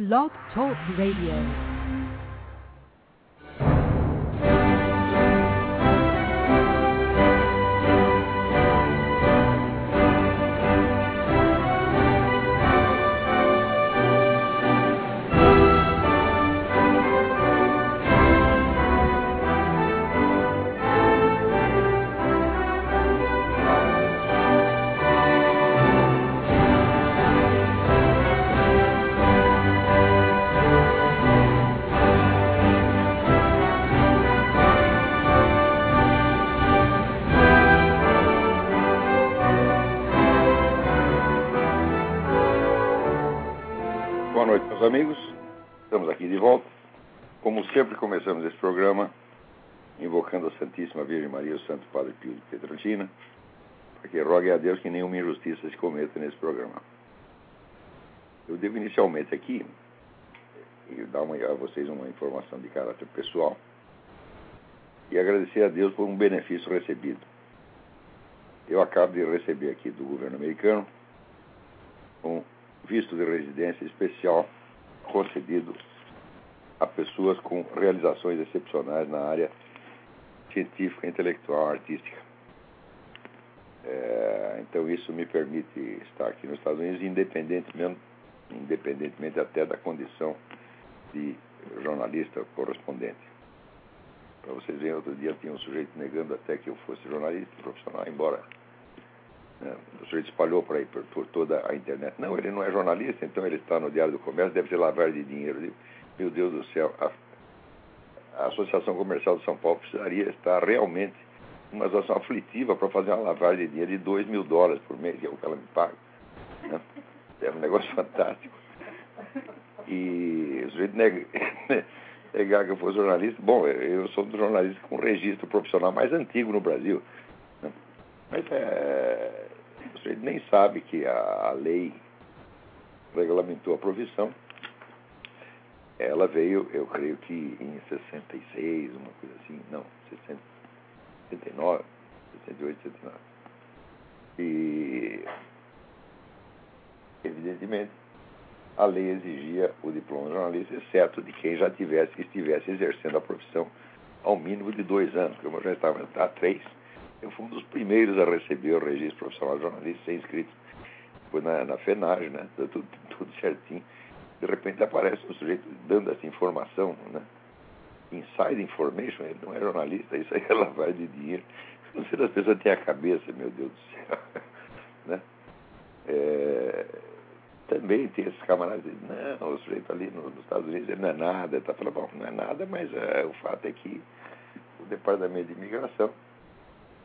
Blog Talk Radio. Como sempre, começamos esse programa invocando a Santíssima Virgem Maria e o Santo Padre Pio de Pietrelcina, para que rogue a Deus que nenhuma injustiça se cometa nesse programa. Eu devo inicialmente aqui dar uma, a vocês uma informação de caráter pessoal e agradecer a Deus por um benefício recebido. Eu acabo de receber aqui do governo americano um visto de residência especial concedido a pessoas com realizações excepcionais na área científica, intelectual, artística. É, então isso me permite estar aqui nos Estados Unidos, independentemente, independentemente até da condição de jornalista correspondente. Para vocês verem, outro dia tinha um sujeito negando até que eu fosse jornalista profissional, embora né, o sujeito espalhou por aí por, por, toda a internet. Não, ele não é jornalista, então ele está no Diário do Comércio, deve ser lavagem de dinheiro. Digo, Meu Deus do céu, a, a Associação Comercial de São Paulo precisaria estar realmente numa situação aflitiva para fazer uma lavagem de dinheiro de 2 mil dólares por mês, que é o que ela me paga. Né? É um negócio fantástico. E o sujeito nega, negar que eu fosse jornalista. Bom, eu sou um jornalista com registro profissional mais antigo no Brasil. Né? Mas é, o sujeito nem sabe que a, a lei regulamentou a profissão. Ela veio, eu creio que em 66, uma coisa assim, não, 60, 69, 68, 69. E, evidentemente, a lei exigia o diploma de jornalista, exceto de quem já tivesse, estivesse exercendo a profissão ao mínimo de dois anos, como eu já estava há três. Eu fui um dos primeiros a receber o registro profissional de jornalista sem inscrito. Foi na, na FENAGE, né? Tudo, tudo certinho. De repente aparece um sujeito dando essa informação, né? Inside information, ele não é jornalista, isso aí é lavagem de dinheiro. Não sei se as pessoas têm a cabeça, meu Deus do céu. né? É, também tem esses camaradas que dizem, não, o sujeito ali nos Estados Unidos ele não é nada, está falando, bom, não é nada, mas é, o fato é que o Departamento de Imigração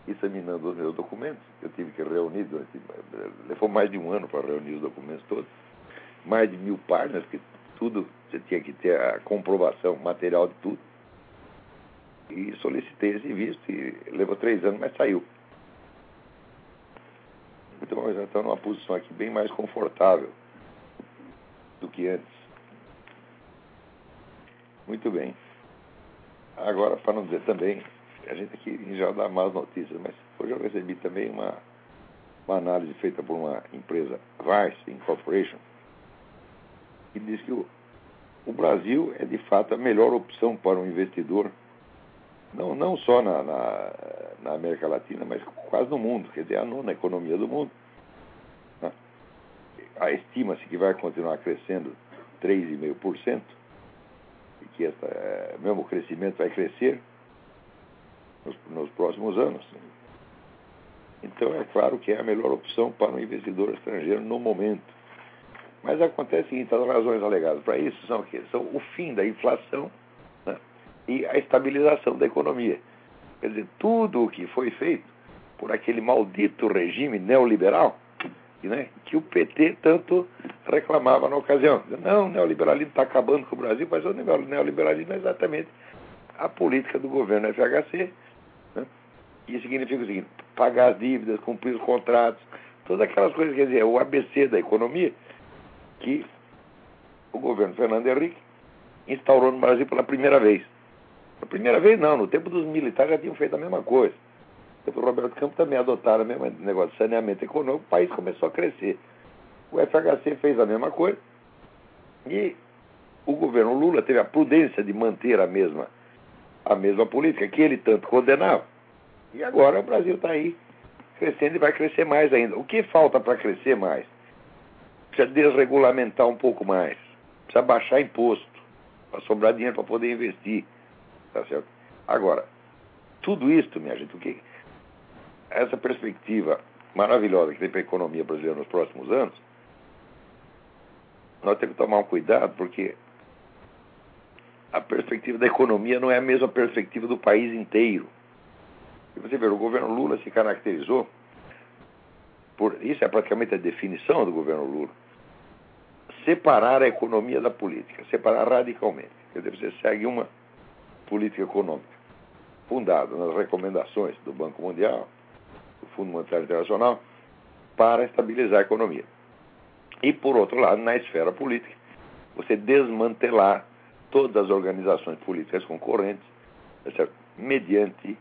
examinando os meus documentos. Eu tive que reunir durante. Levou mais de um ano para reunir os documentos todos. Mais de mil páginas, que tudo você tinha que ter a comprovação material de tudo. E solicitei esse visto e levou três anos, mas saiu. Então já está numa posição aqui bem mais confortável do que antes. Muito bem. Agora, para não dizer também a gente aqui já dá más notícias, mas hoje eu recebi também uma, uma análise feita por uma empresa, Vice Incorporation, que diz que o, o Brasil é de fato a melhor opção para um investidor, não, não só na, na, na América Latina, mas quase no mundo, quer dizer, a nona economia do mundo. Né? Estima-se que vai continuar crescendo 3,5%, e que essa, eh, mesmo o crescimento vai crescer, nos, nos, próximos anos. Então, é claro que é a melhor opção para um investidor estrangeiro no momento. Mas acontece o seguinte: as razões alegadas para isso são o quê? São o fim da inflação né? e a estabilização da economia. Quer dizer, tudo o que foi feito por aquele maldito regime neoliberal né, que o PT tanto reclamava na ocasião. Não, o neoliberalismo está acabando com o Brasil, mas o neoliberalismo é exatamente a política do governo FHC isso significa o seguinte: pagar as dívidas, cumprir os contratos, todas aquelas coisas, quer dizer, é o ABC da economia que o governo Fernando Henrique instaurou no Brasil pela primeira vez. Pela primeira vez, não, no tempo dos militares já tinham feito a mesma coisa. Tempo do Roberto Campos também adotaram o mesmo negócio de saneamento econômico, o país começou a crescer. O FHC fez a mesma coisa e o governo Lula teve a prudência de manter a mesma, a mesma política que ele tanto condenava. E agora o Brasil está aí crescendo e vai crescer mais ainda. O que falta para crescer mais? Precisa desregulamentar um pouco mais, precisa baixar imposto, para sobrar dinheiro para poder investir. Tá certo? Agora, tudo isso, minha gente, o que, essa perspectiva maravilhosa que tem para a economia brasileira nos próximos anos, nós temos que tomar um cuidado, porque a perspectiva da economia não é a mesma perspectiva do país inteiro. E você vê, o governo Lula se caracterizou por. Isso é praticamente a definição do governo Lula. Separar a economia da política, separar radicalmente. Quer dizer, você segue uma política econômica fundada nas recomendações do Banco Mundial, do Fundo Monetário Internacional, para estabilizar a economia. E, por outro lado, na esfera política, você desmantelar todas as organizações políticas concorrentes, mediante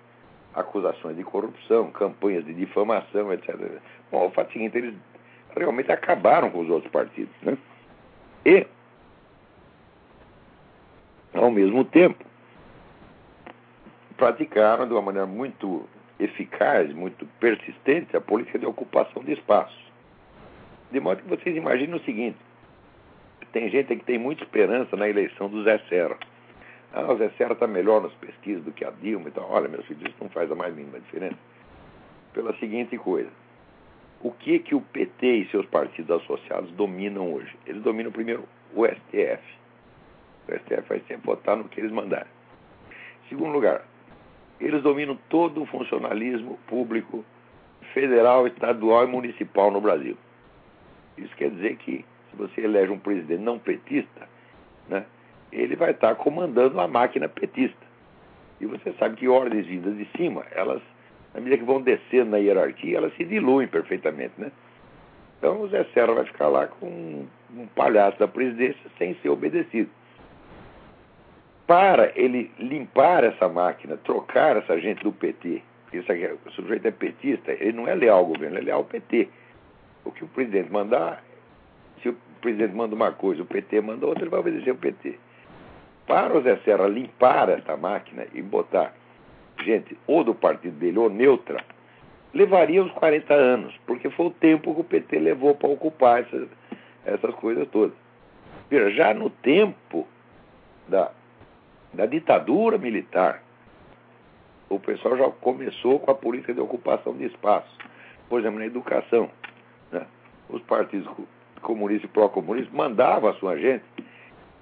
acusações de corrupção, campanhas de difamação, etc. Bom, o fato é seguinte, eles realmente acabaram com os outros partidos. Né? E, ao mesmo tempo, praticaram de uma maneira muito eficaz, muito persistente, a política de ocupação de espaços. De modo que vocês imaginem o seguinte: tem gente que tem muita esperança na eleição do Zé Serra. Ah, o Zé Serra está melhor nas pesquisas do que a Dilma. Então, olha, meus filhos, isso não faz a mais mínima diferença. Pela seguinte coisa: o que que o PT e seus partidos associados dominam hoje? Eles dominam primeiro o STF. O STF vai sempre votar no que eles mandarem. Segundo lugar, eles dominam todo o funcionalismo público federal, estadual e municipal no Brasil. Isso quer dizer que se você elege um presidente não petista, né, ele vai estar comandando a máquina petista. E você sabe que ordens vindas de cima, elas, na medida que vão descendo na hierarquia, elas se diluem perfeitamente, né? Então o Zé Serra vai ficar lá com um, um palhaço da presidência sem ser obedecido. Para ele limpar essa máquina, trocar essa gente do PT, porque aqui, o sujeito é petista, ele não é leal ao governo, ele é leal ao PT. O que o presidente mandar, se o presidente manda uma coisa, o PT manda outra, ele vai obedecer o PT. Para o Zé Serra limpar essa máquina e botar gente ou do partido dele ou neutra, levaria uns 40 anos, porque foi o tempo que o PT levou para ocupar essas, essas coisas todas. Veja, já no tempo da, da ditadura militar, o pessoal já começou com a política de ocupação de espaço. Por exemplo, na educação. Né? Os partidos comunistas e pró-comunistas mandavam a sua gente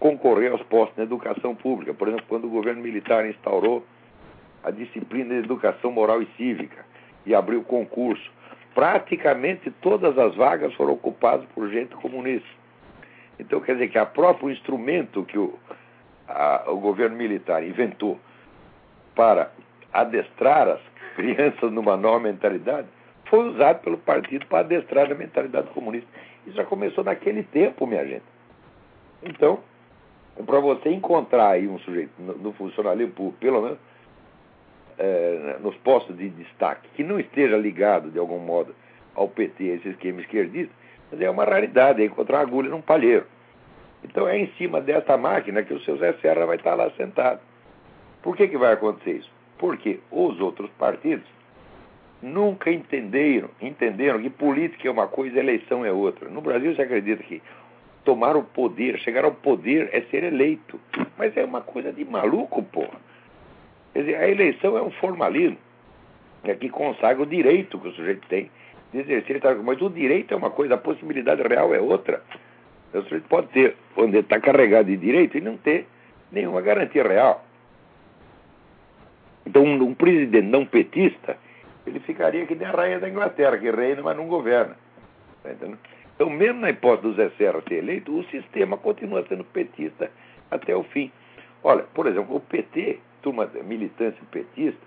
concorrer aos postos na educação pública. Por exemplo, quando o governo militar instaurou a disciplina de educação moral e cívica e abriu concurso, praticamente todas as vagas foram ocupadas por gente comunista. Então, quer dizer que o próprio instrumento que o, a, o governo militar inventou para adestrar as crianças numa nova mentalidade foi usado pelo partido para adestrar a mentalidade comunista. Isso já começou naquele tempo, minha gente. Então, para você encontrar aí um sujeito no, no funcionalismo público, pelo menos é, nos postos de destaque, que não esteja ligado de algum modo ao PT, esse esquema esquerdista, mas é uma raridade é encontrar uma agulha num palheiro. Então é em cima dessa máquina que o seu Zé Serra vai estar lá sentado. Por que, que vai acontecer isso? Porque os outros partidos nunca entenderam, entenderam que política é uma coisa eleição é outra. No Brasil você acredita que tomar o poder, chegar ao poder é ser eleito. Mas é uma coisa de maluco, porra. Quer dizer, a eleição é um formalismo é que consagra o direito que o sujeito tem de exercer. Mas o direito é uma coisa, a possibilidade real é outra. O sujeito pode ter, onde está carregado de direito, e não ter nenhuma garantia real. Então, um, presidente não petista, ele ficaria que nem a rainha da Inglaterra, que reina, mas não governa. Tá entendendo? Então, mesmo na hipótese do Zé Serra ser eleito, o sistema continua sendo petista até o fim. Olha, por exemplo, o PT, turma militância petista,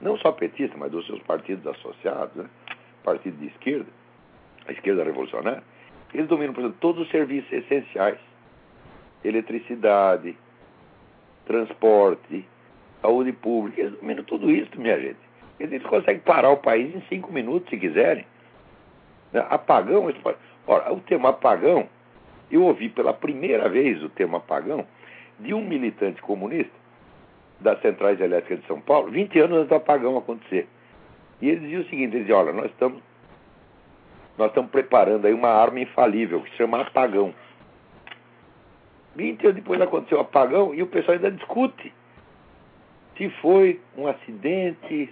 não só petista, mas dos seus partidos associados, né? partido de esquerda, a esquerda revolucionária, eles dominam, por exemplo, todos os serviços essenciais: eletricidade, transporte, saúde pública. Eles dominam tudo isso, minha gente. Eles conseguem parar o país em cinco minutos, se quiserem. Apagão, eles podem... Ora, o tema apagão eu ouvi pela primeira vez o termo apagão de um militante comunista das centrais elétricas de São Paulo, 20 anos antes do apagão acontecer. E ele dizia o seguinte, ele dizia, olha, nós estamos nós estamos preparando aí uma arma infalível que se chama apagão. 20 anos depois aconteceu o apagão e o pessoal ainda discute se foi um acidente,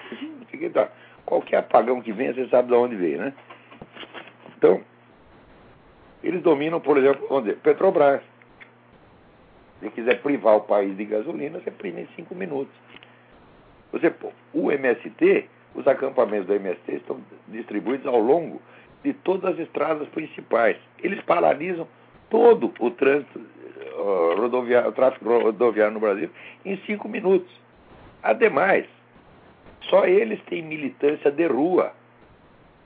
qualquer apagão que venha, você sabe de onde veio, né? Então, eles dominam, por exemplo, onde? Petrobras. Se quiser privar o país de gasolina, você prima em cinco minutos. Você, o MST, os acampamentos do MST estão distribuídos ao longo de todas as estradas principais. Eles paralisam todo o trânsito uh, rodoviário, o tráfego rodoviário no Brasil em cinco minutos. Ademais, só eles têm militância de rua.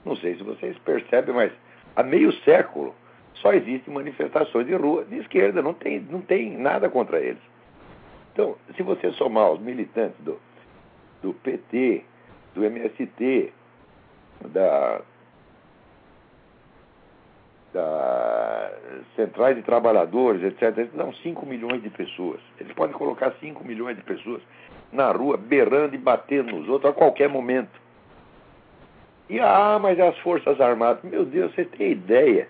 Não sei se vocês percebem, mas há meio século só existem manifestações de rua de esquerda, não tem, não tem nada contra eles. Então, se você somar os militantes do, do PT, do MST, da, da centrais de trabalhadores, etc., eles dão 5 milhões de pessoas. Eles podem colocar 5 milhões de pessoas na rua, berrando e batendo nos outros a qualquer momento. E, ah, mas as Forças Armadas. Meu Deus, você tem ideia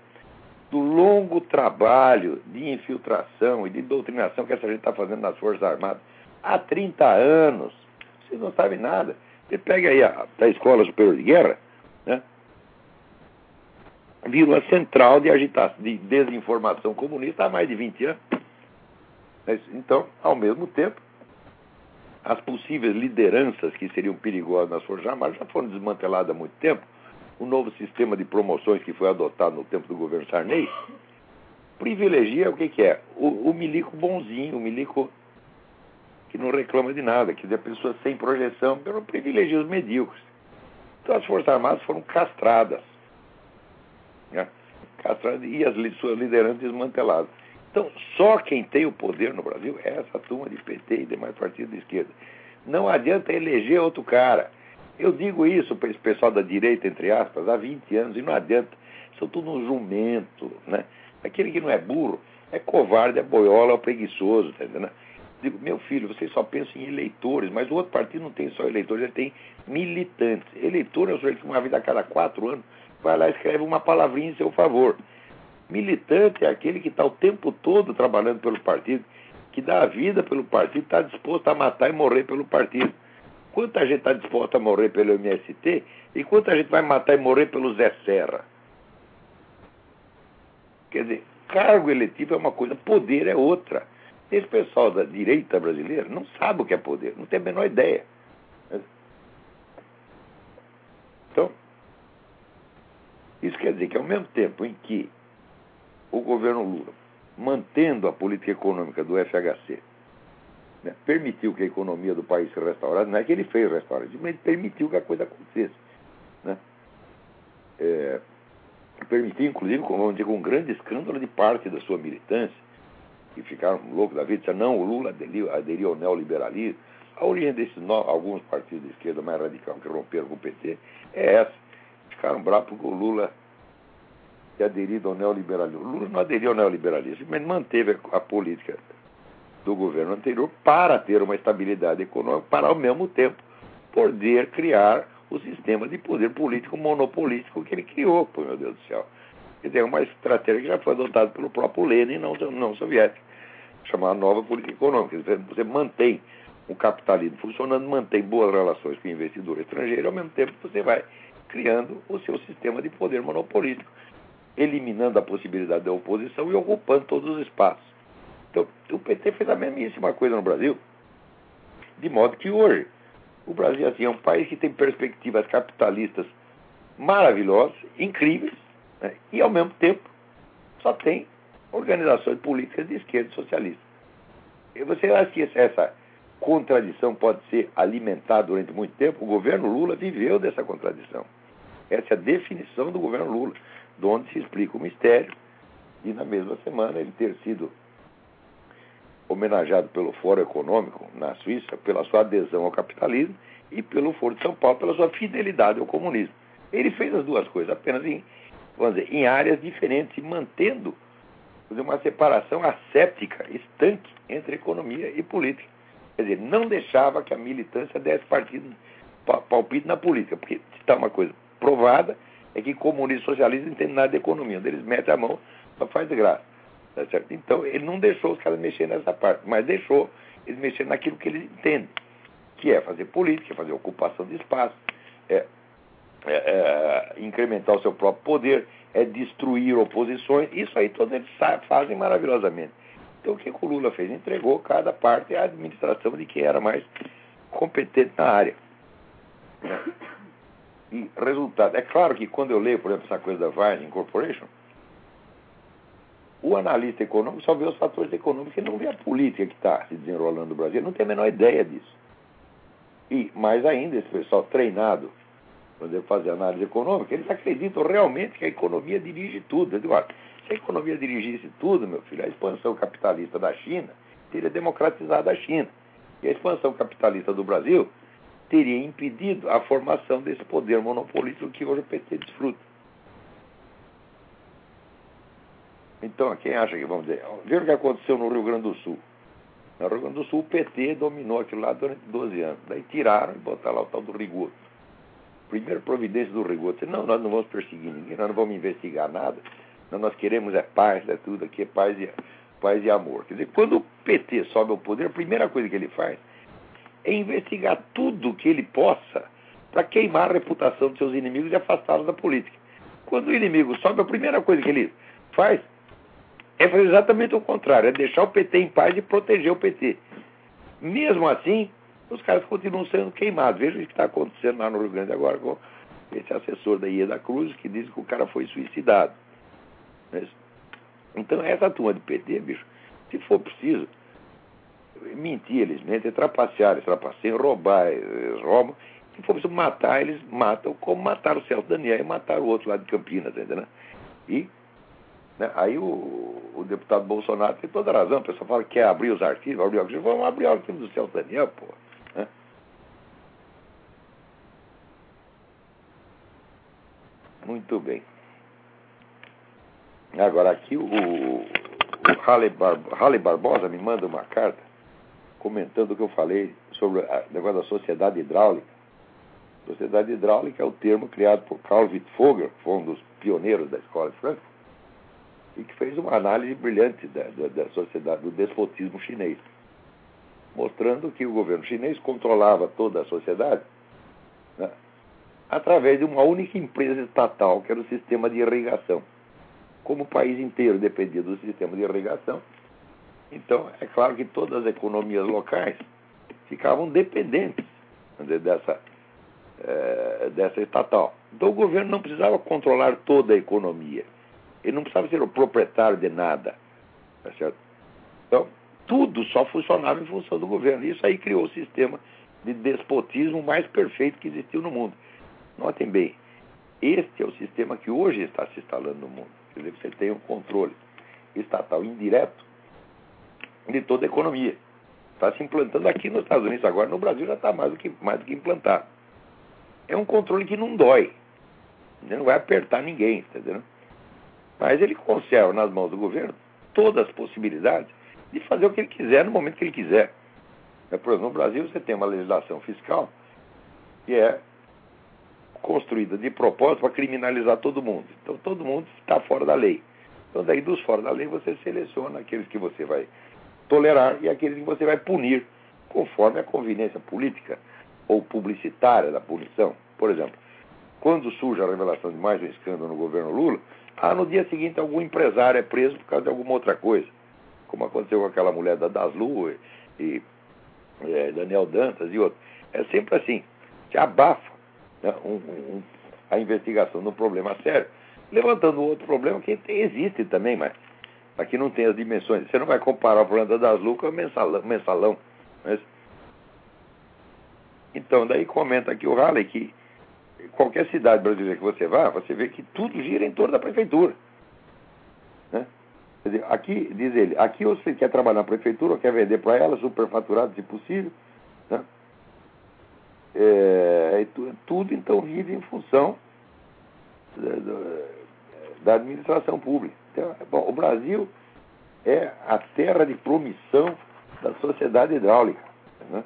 do longo trabalho de infiltração e de doutrinação que essa gente está fazendo nas Forças Armadas há 30 anos. Vocês não sabem nada. Você pega aí a, a Escola Superior de Guerra, né? virou a central de agitação, de desinformação comunista há mais de 20 anos. Então, ao mesmo tempo, as possíveis lideranças que seriam perigosas nas Forças Armadas já foram desmanteladas há muito tempo. O novo sistema de promoções que foi adotado no tempo do governo Sarney privilegia o que, que é? O, o, milico bonzinho, o milico que não reclama de nada, que é pessoas sem projeção, pelo privilegia os medíocres. Então as Forças Armadas foram castradas. Né? Castradas e as suas lideranças desmanteladas. Então, só quem tem o poder no Brasil é essa turma de PT e demais partidos de esquerda. Não adianta eleger outro cara. Eu digo isso para esse pessoal da direita, entre aspas, há 20 anos, e não adianta. São tudo um jumento, né? Aquele que não é burro é covarde, é boiola, é preguiçoso, tá entendendo? Digo, meu filho, vocês só pensam em eleitores, mas o outro partido não tem só eleitores, ele tem militantes. Eleitor é o sujeito que uma vida a cada quatro anos vai lá e escreve uma palavrinha em seu favor. Militante é aquele que está o tempo todo trabalhando pelo partido, que dá a vida pelo partido, está disposto a matar e morrer pelo partido. Quanta gente está disposta a morrer pelo MST e quanta gente vai matar e morrer pelo Zé Serra? Quer dizer, cargo eletivo é uma coisa, poder é outra. Esse pessoal da direita brasileira não sabe o que é poder, não tem a menor ideia. Então, isso quer dizer que ao mesmo tempo em que o governo Lula, mantendo a política econômica do FHC, né, permitiu que a economia do país se restaurasse, não é que ele fez restaurar, mas ele permitiu que a coisa acontecesse. Né? É, permitiu, inclusive, com, dizer, com um grande escândalo de parte da sua militância, que ficaram loucos da vida, disseram, não, o Lula aderiu, aderiu ao neoliberalismo. A origem desses no, alguns partidos de esquerda mais radical que romperam com o PT é essa. Ficaram bravos porque o Lula ter aderido ao neoliberalismo. Lula não aderiu ao neoliberalismo, mas manteve a política do governo anterior para ter uma estabilidade econômica, para ao mesmo tempo poder criar o sistema de poder político monopolístico que ele criou, pô, meu Deus do céu. Quer dizer, é uma estratégia que já foi adotada pelo próprio Lenin, não, não soviético, chamada nova política econômica. Você mantém o capitalismo funcionando, mantém boas relações com o investidor estrangeiro, ao mesmo tempo você vai criando o seu sistema de poder monopolístico eliminando a possibilidade da oposição e ocupando todos os espaços. Então, o PT fez a mesmíssima coisa no Brasil, de modo que hoje o Brasil assim, é um país que tem perspectivas capitalistas maravilhosas, incríveis, né? e ao mesmo tempo só tem organizações políticas de esquerda socialista. E você acha que essa contradição pode ser alimentada durante muito tempo? O governo Lula viveu dessa contradição. Essa é a definição do governo Lula de onde se explica o mistério, e na mesma semana ele ter sido homenageado pelo Fórum Econômico na Suíça pela sua adesão ao capitalismo e pelo Foro de São Paulo pela sua fidelidade ao comunismo. Ele fez as duas coisas, apenas em, vamos dizer, em áreas diferentes mantendo uma separação asséptica, estanque, entre economia e política. Quer dizer, não deixava que a militância desse partido, palpite na política, porque se está uma coisa provada, é que comunismo e socialismo não entendem nada de economia. Onde eles metem a mão, só faz de graça. Tá certo? Então, ele não deixou os caras mexerem nessa parte, mas deixou eles mexerem naquilo que eles entendem, que é fazer política, fazer ocupação de espaço, é, é, é incrementar o seu próprio poder, é destruir oposições. Isso aí todos eles fazem maravilhosamente. Então, o que o Lula fez? Entregou cada parte à administração de quem era mais competente na área. E resultado. É claro que quando eu leio, por exemplo, essa coisa da Vine Incorporation, o analista econômico só vê os fatores econômicos e não vê a política que está se desenrolando no Brasil. Não tem a menor ideia disso. E, mais ainda, esse pessoal treinado para fazer análise econômica, eles acreditam realmente que a economia dirige tudo. Eu digo, se a economia dirigisse tudo, meu filho, a expansão capitalista da China teria democratizado a China. E a expansão capitalista do Brasil teria impedido a formação desse poder monopolítico que hoje o PT desfruta. Então, quem acha que, vamos dizer, veja o que aconteceu no Rio Grande do Sul. No Rio Grande do Sul, o PT dominou aquilo lá durante 12 anos. Daí tiraram e botaram lá o tal do Rigoto. Primeira providência do Rigoto. Não, nós não vamos perseguir ninguém, nós não vamos investigar nada. Nós queremos é paz, é tudo aqui, é paz e, paz e amor. Quer dizer, quando o PT sobe ao poder, a primeira coisa que ele faz é investigar tudo que ele possa para queimar a reputação dos seus inimigos e afastá-los da política. Quando o inimigo sobe, a primeira coisa que ele faz é fazer exatamente o contrário, é deixar o PT em paz e proteger o PT. Mesmo assim, os caras continuam sendo queimados. Veja o que está acontecendo lá no Rio Grande agora com esse assessor da Ieda Cruz que diz que o cara foi suicidado. Então, essa turma de PT, bicho, se for preciso, mentir, eles mentem, trapacear, eles trapaceiam, roubar, eles roubam. Se for preciso matar, eles matam, como mataram o Celso Daniel e mataram o outro lá de Campinas, entendeu? E né, aí o, o, deputado Bolsonaro tem toda a razão, o pessoal fala que quer abrir os arquivos, abrir os arquivos, vamos abrir o arquivo do Celso Daniel, pô. Né? Muito bem. Agora aqui o, o Halle, Bar, Barbosa me manda uma carta comentando o que eu falei sobre o negócio da sociedade hidráulica. Sociedade hidráulica é o termo criado por Carl Wittfogel, que foi um dos pioneiros da escola de Frankfurt, e que fez uma análise brilhante da, da, da sociedade, do despotismo chinês, mostrando que o governo chinês controlava toda a sociedade né, através de uma única empresa estatal, que era o sistema de irrigação. Como o país inteiro dependia do sistema de irrigação, então, é claro que todas as economias locais ficavam dependentes dessa, é, dessa estatal. Então, o governo não precisava controlar toda a economia. Ele não precisava ser o proprietário de nada. Tá certo? Então, tudo só funcionava em função do governo. Isso aí criou o sistema de despotismo mais perfeito que existiu no mundo. Notem bem, este é o sistema que hoje está se instalando no mundo. Quer dizer, você tem um controle estatal indireto de toda a economia. Está se implantando aqui nos Estados Unidos agora, no Brasil já está mais, do que, mais do que implantado. É um controle que não dói. Não vai apertar ninguém, entendeu? Mas ele conserva nas mãos do governo todas as possibilidades de fazer o que ele quiser no momento que ele quiser. É, por exemplo, no Brasil você tem uma legislação fiscal que é construída de propósito para criminalizar todo mundo. Então todo mundo está fora da lei. Então daí dos fora da lei você seleciona aqueles que você vai tolerar e aqueles que você vai punir conforme a conveniência política ou publicitária da punição. Por exemplo, quando surge a revelação de mais um escândalo no governo Lula, ah, no dia seguinte algum empresário é preso por causa de alguma outra coisa, como aconteceu com aquela mulher da Daslu e, e é, Daniel Dantas e outros. É sempre assim, se abafa né, um, um, a investigação de um problema sério, levantando outro problema que existe também, mas Aqui não tem as dimensões. Você não vai comparar o problema das lucas com o mensalão. mensalão mas... Então, daí comenta aqui o Halley que qualquer cidade brasileira que você vá, você vê que tudo gira em torno da prefeitura. Né? Dizer, aqui, diz ele, aqui você quer trabalhar na prefeitura, quer vender para ela, superfaturado se possível. Né? É, tudo então vive em função da, administração pública. Então, bom, o Brasil é a terra de promissão da sociedade hidráulica. Né?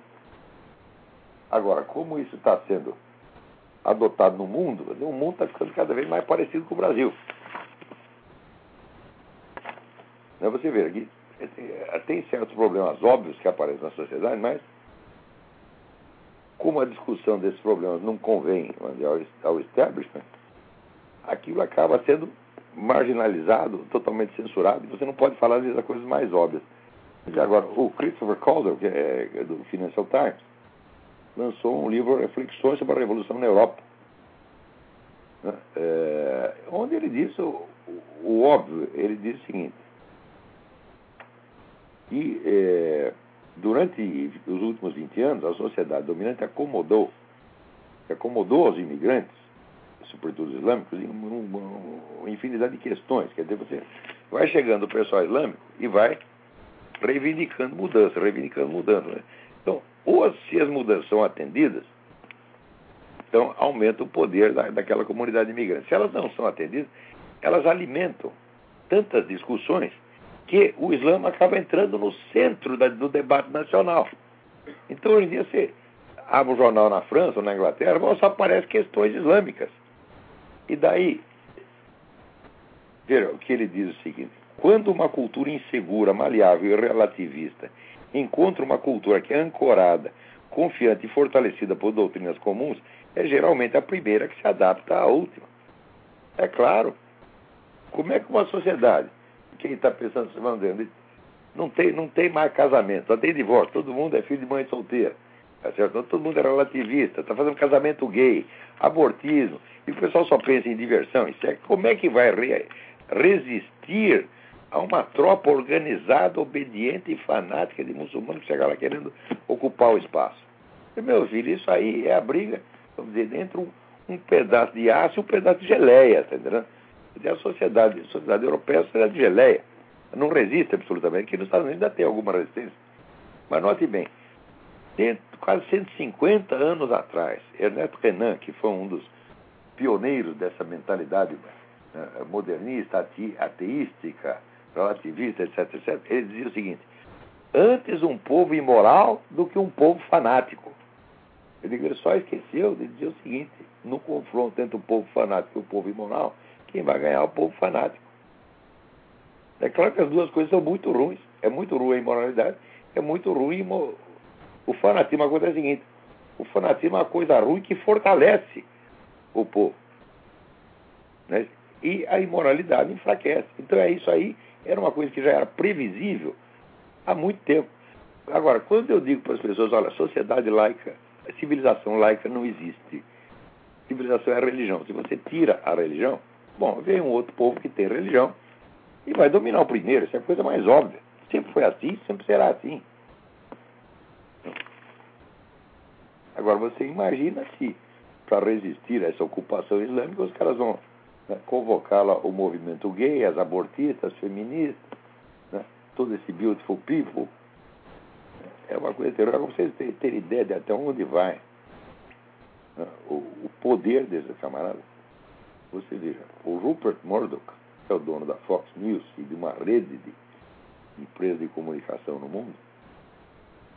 Agora, como isso está sendo adotado no mundo, o mundo está ficando cada vez mais parecido com o Brasil. Né, você vê aqui, tem certos problemas óbvios que aparecem na sociedade, mas como a discussão desses problemas não convém ao establishment, aquilo acaba sendo marginalizado, totalmente censurado, e você não pode falar das coisas mais óbvias. E agora, o Christopher Calder, que é do Financial Times, lançou um livro Reflexões sobre a Revolução na Europa, né? é, onde ele diz o, o, óbvio, ele diz o seguinte, que é, durante os últimos 20 anos a sociedade dominante acomodou, acomodou os imigrantes, sobretudo os islâmicos, em uma infinidade de questões. Quer dizer, você vai chegando o pessoal islâmico e vai reivindicando mudança, reivindicando mudança. Né? Ou se as mudanças são atendidas, então aumenta o poder da, daquela comunidade imigrante. Se elas não são atendidas, elas alimentam tantas discussões que o Islã acaba entrando no centro da, do debate nacional. Então, hoje em dia, você abre um jornal na França ou na Inglaterra, só aparecem questões islâmicas. E daí, veja, o que ele diz é o seguinte: quando uma cultura insegura, maleável e relativista encontra uma cultura que é ancorada, confiante e fortalecida por doutrinas comuns, é geralmente a primeira que se adapta à última. É claro. Como é que uma sociedade, quem está pensando, não tem, não tem mais casamento, só tem divórcio, todo mundo é filho de mãe solteira, tá certo? todo mundo é relativista, está fazendo casamento gay, abortismo, e o pessoal só pensa em diversão. Isso é, como é que vai re, resistir a uma tropa organizada, obediente e fanática de muçulmanos que chegam lá querendo ocupar o espaço. E, meu filho, isso aí é a briga, vamos dizer, entre um, um pedaço de aço e um pedaço de geleia, tá entendendo? E a sociedade, a sociedade europeia é sociedade de geleia. Não resiste absolutamente. Aqui nos Estados Unidos ainda tem alguma resistência. Mas note bem, quase 150 anos atrás, Ernesto Renan, que foi um dos pioneiros dessa mentalidade uh, modernista, ateística, relativista, etc, etc, ele dizia o seguinte: antes um povo imoral do que um povo fanático. Ele só esqueceu de dizer o seguinte: no confronto entre o povo fanático e o povo imoral, quem vai ganhar é o povo fanático. É claro que as duas coisas são muito ruins. É muito ruim a imoralidade, é muito ruim o fanatismo. A coisa é a seguinte: o fanatismo é uma coisa ruim que fortalece o povo. Né? E a imoralidade enfraquece. Então é isso aí era uma coisa que já era previsível há muito tempo. Agora, quando eu digo para as pessoas, olha, sociedade laica, civilização laica não existe. Civilização é religião. Se você tira a religião, bom, vem um outro povo que tem religião e vai dominar o primeiro. Isso é a coisa mais óbvia. Sempre foi assim, sempre será assim. Agora, você imagina se, para resistir a essa ocupação islâmica, os caras vão né, convocá-la o movimento gay, as abortistas, feministas, né, todo esse beautiful people. É uma coisa terrível. Para vocês terem, terem ideia de até onde vai né, o, o, poder desses camaradas. Você veja, o Rupert Murdoch, que é o dono da Fox News e de uma rede de empresas de comunicação no mundo,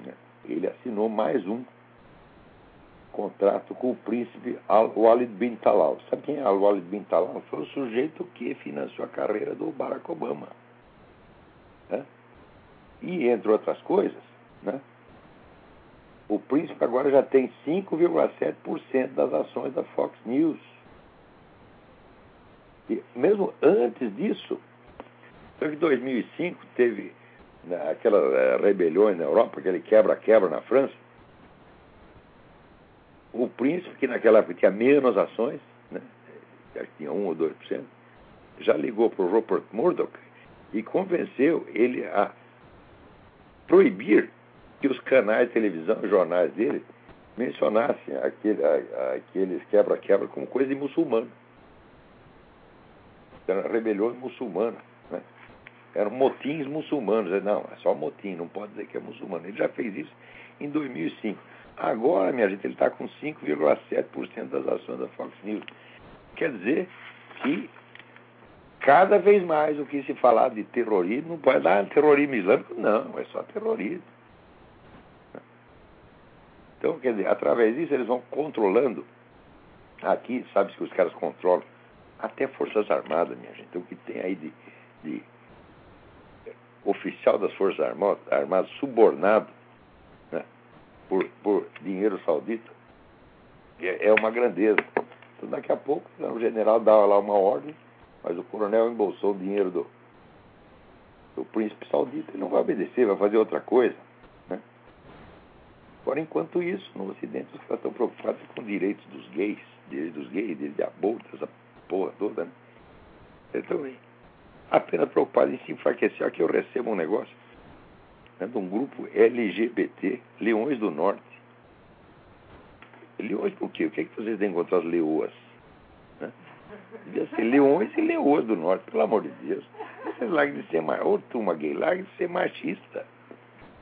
né, ele assinou mais um contrato com o príncipe Al-Walid bin Talal. Sabe quem é Al-Walid bin Talal? Foi o sujeito que financiou a carreira do Barack Obama. Né? E, entre outras coisas, né? o príncipe agora já tem 5,7% das ações da Fox News. E mesmo antes disso, em 2005 teve né, aquelas eh, rebeliões na Europa, aquele quebra-quebra na França, o príncipe, que naquela época tinha menos ações, né, acho que tinha 1 ou 2%, já ligou para o Rupert Murdoch e convenceu ele a proibir que os canais de televisão, os jornais dele, mencionassem aquele, aqueles quebra-quebra como coisa de muçulmano. Eram rebeliões muçulmanas. Né? Eram motins muçulmanos. Não, é só motim, não pode dizer que é muçulmano. Ele já fez isso em 2005. Agora, minha gente, ele está com 5,7% das ações da Fox News. Quer dizer que cada vez mais o que se falar de terrorismo não pode dar terrorismo islâmico, não, é só terrorismo. Então, quer dizer, através disso eles vão controlando. Aqui, sabe que os caras controlam até Forças Armadas, minha gente. Então, o que tem aí de, de oficial das Forças Armadas subornado né, por, por dinheiro saudita é, é uma grandeza. Então, daqui a pouco, o general dava lá uma ordem, mas o coronel embolsou o dinheiro do, do príncipe saudita e não vai obedecer, vai fazer outra coisa. Né? Agora, enquanto isso, no Ocidente, os caras estão preocupados com direitos dos gays, direitos dos gays, direitos de aborto, essa porra toda. Né? Então, apenas preocupados em se enfraquecer. Aqui eu recebo um negócio né, de um grupo LGBT, Leões do Norte. Leões por quê? O que é que vocês têm contra as leoas? Né? Devia ser leões e leoas do norte, pelo amor de Deus. Vocês larguem de ser mais. Ô, turma gay, larguem de ser machista.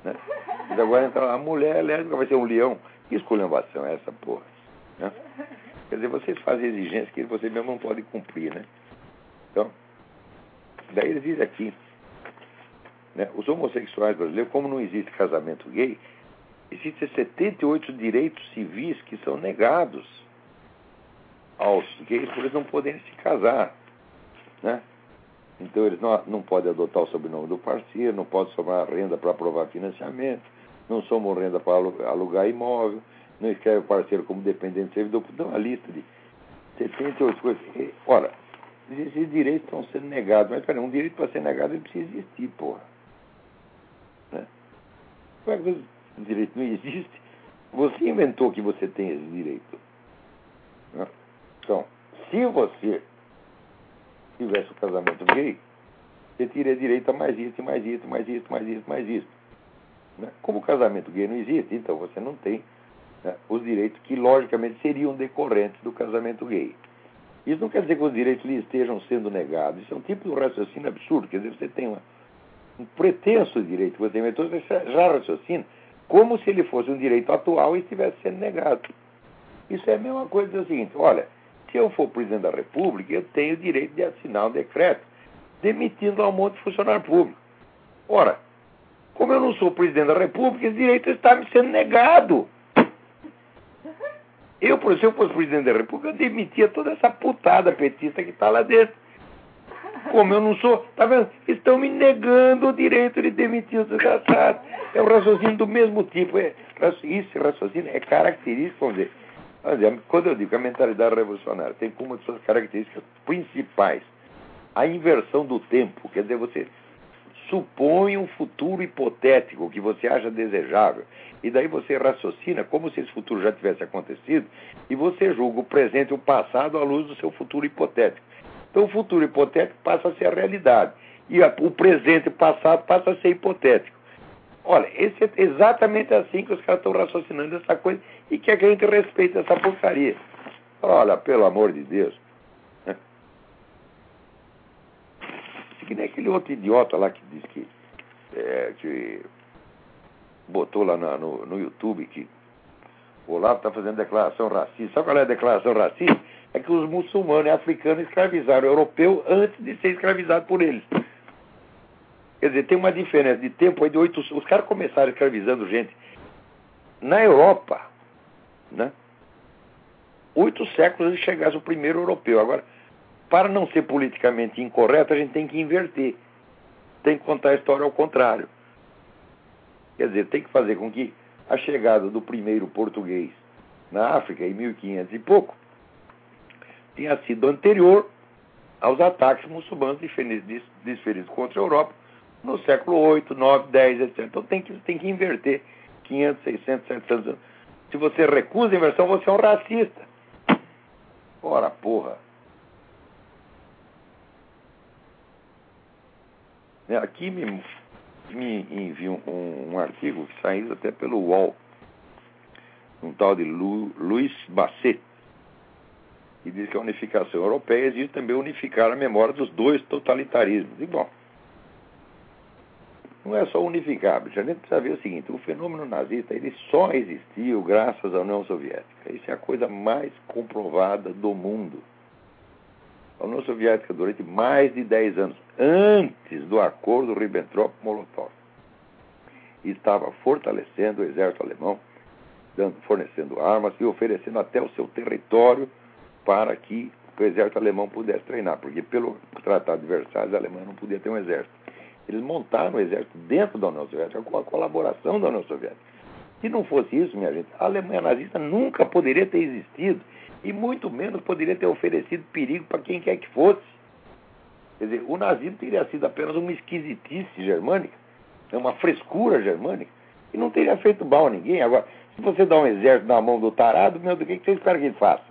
Né? Mas agora entra a mulher lésbica vai ser um leão. Que esculhambação é essa, porra? Né? Quer dizer, vocês fazem exigências que vocês mesmo não podem cumprir, né? Então, daí eles dizem aqui, né, os homossexuais brasileiros, como não existe casamento gay, existem 78 direitos civis que são negados aos gays por eles não poderem se casar. Né? Então eles não, não podem adotar o sobrenome do parceiro, não podem somar renda para aprovar financiamento, não somam renda para alugar imóvel, não escreve o parceiro como dependente servidor, dá uma lista de 78 coisas. E, ora, esses direitos estão sendo negados, mas peraí, um direito para ser negado ele precisa existir, porra. Como é que direito não existe? Você inventou que você tem esse direito. Né? Então, se você tivesse o casamento gay, você teria direito a mais isso, mais isso, mais isso, mais isso, mais isso. Né? Como o casamento gay não existe, então você não tem né, os direitos que, logicamente, seriam decorrentes do casamento gay. Isso não quer dizer que os direitos lhe estejam sendo negados. Isso é um tipo de raciocínio absurdo. Quer dizer, você tem uma, um pretenso direito você já raciocina como se ele fosse um direito atual e estivesse sendo negado. Isso é a mesma coisa do seguinte: olha, se eu for presidente da República, eu tenho o direito de assinar um decreto demitindo um monte de funcionário público. Ora, como eu não sou presidente da República, esse direito está me sendo negado. Eu, por se eu fosse presidente da República, eu demitia toda essa putada petista que está lá dentro. Como eu não sou, tá vendo? Estão me negando o direito de demitir os desgraçados. É um raciocínio do mesmo tipo. É, isso, raciocínio é característico, vamos dizer, quando eu digo que a mentalidade revolucionária tem como de suas características principais a inversão do tempo, quer dizer, você supõe um futuro hipotético que você acha desejável, e daí você raciocina como se esse futuro já tivesse acontecido, e você julga o presente e o passado à luz do seu futuro hipotético. Então o futuro hipotético passa a ser a realidade, e o presente e passado passa a ser hipotético. Olha, esse é exatamente assim que os caras estão raciocinando essa coisa e quer que a gente respeite essa porcaria. Olha, pelo amor de Deus. Que nem aquele outro idiota lá que disse que, é, que botou lá no, no, no YouTube que o Olavo está fazendo declaração racista. Sabe qual é a declaração racista? É que os muçulmanos e africanos escravizaram o europeu antes de ser escravizado por eles. Quer dizer, tem uma diferença de tempo aí de oito. Os caras começaram escravizando gente na Europa, né? Oito séculos antes chegasse o primeiro europeu. Agora, para não ser politicamente incorreto, a gente tem que inverter. Tem que contar a história ao contrário. Quer dizer, tem que fazer com que a chegada do primeiro português na África, em 1500 e pouco, tenha sido anterior aos ataques muçulmanos desferidos contra a Europa no século 8, 9, 10, etc. Então tem que, tem que inverter 500, 600, 700 anos. Se você recusa a inversão, você é um racista. Ora, porra. É, aqui me, me enviam um, um, artigo que saiu até pelo UOL, um tal de Lu, Luiz Basset, que diz que a unificação europeia exige também unificar a memória dos dois totalitarismos. E bom, não é só unificar, a gente precisa ver o seguinte, o fenômeno nazista ele só existiu graças à União Soviética. Isso é a coisa mais comprovada do mundo. A União Soviética, durante mais de 10 anos, antes do acordo Ribbentrop-Molotov, estava fortalecendo o exército alemão, fornecendo armas e oferecendo até o seu território para que o exército alemão pudesse treinar, porque pelo Tratado de Versalhes a Alemanha não podia ter um exército. Eles montaram o exército dentro da União Soviética com a colaboração da União Soviética. Se não fosse isso, minha gente, a Alemanha nazista nunca poderia ter existido e muito menos poderia ter oferecido perigo para quem quer que fosse. Quer dizer, o nazismo teria sido apenas uma esquisitice germânica, uma frescura germânica, e não teria feito mal a ninguém. Agora, se você dá um exército na mão do tarado, meu Deus, o que você espera que ele faça?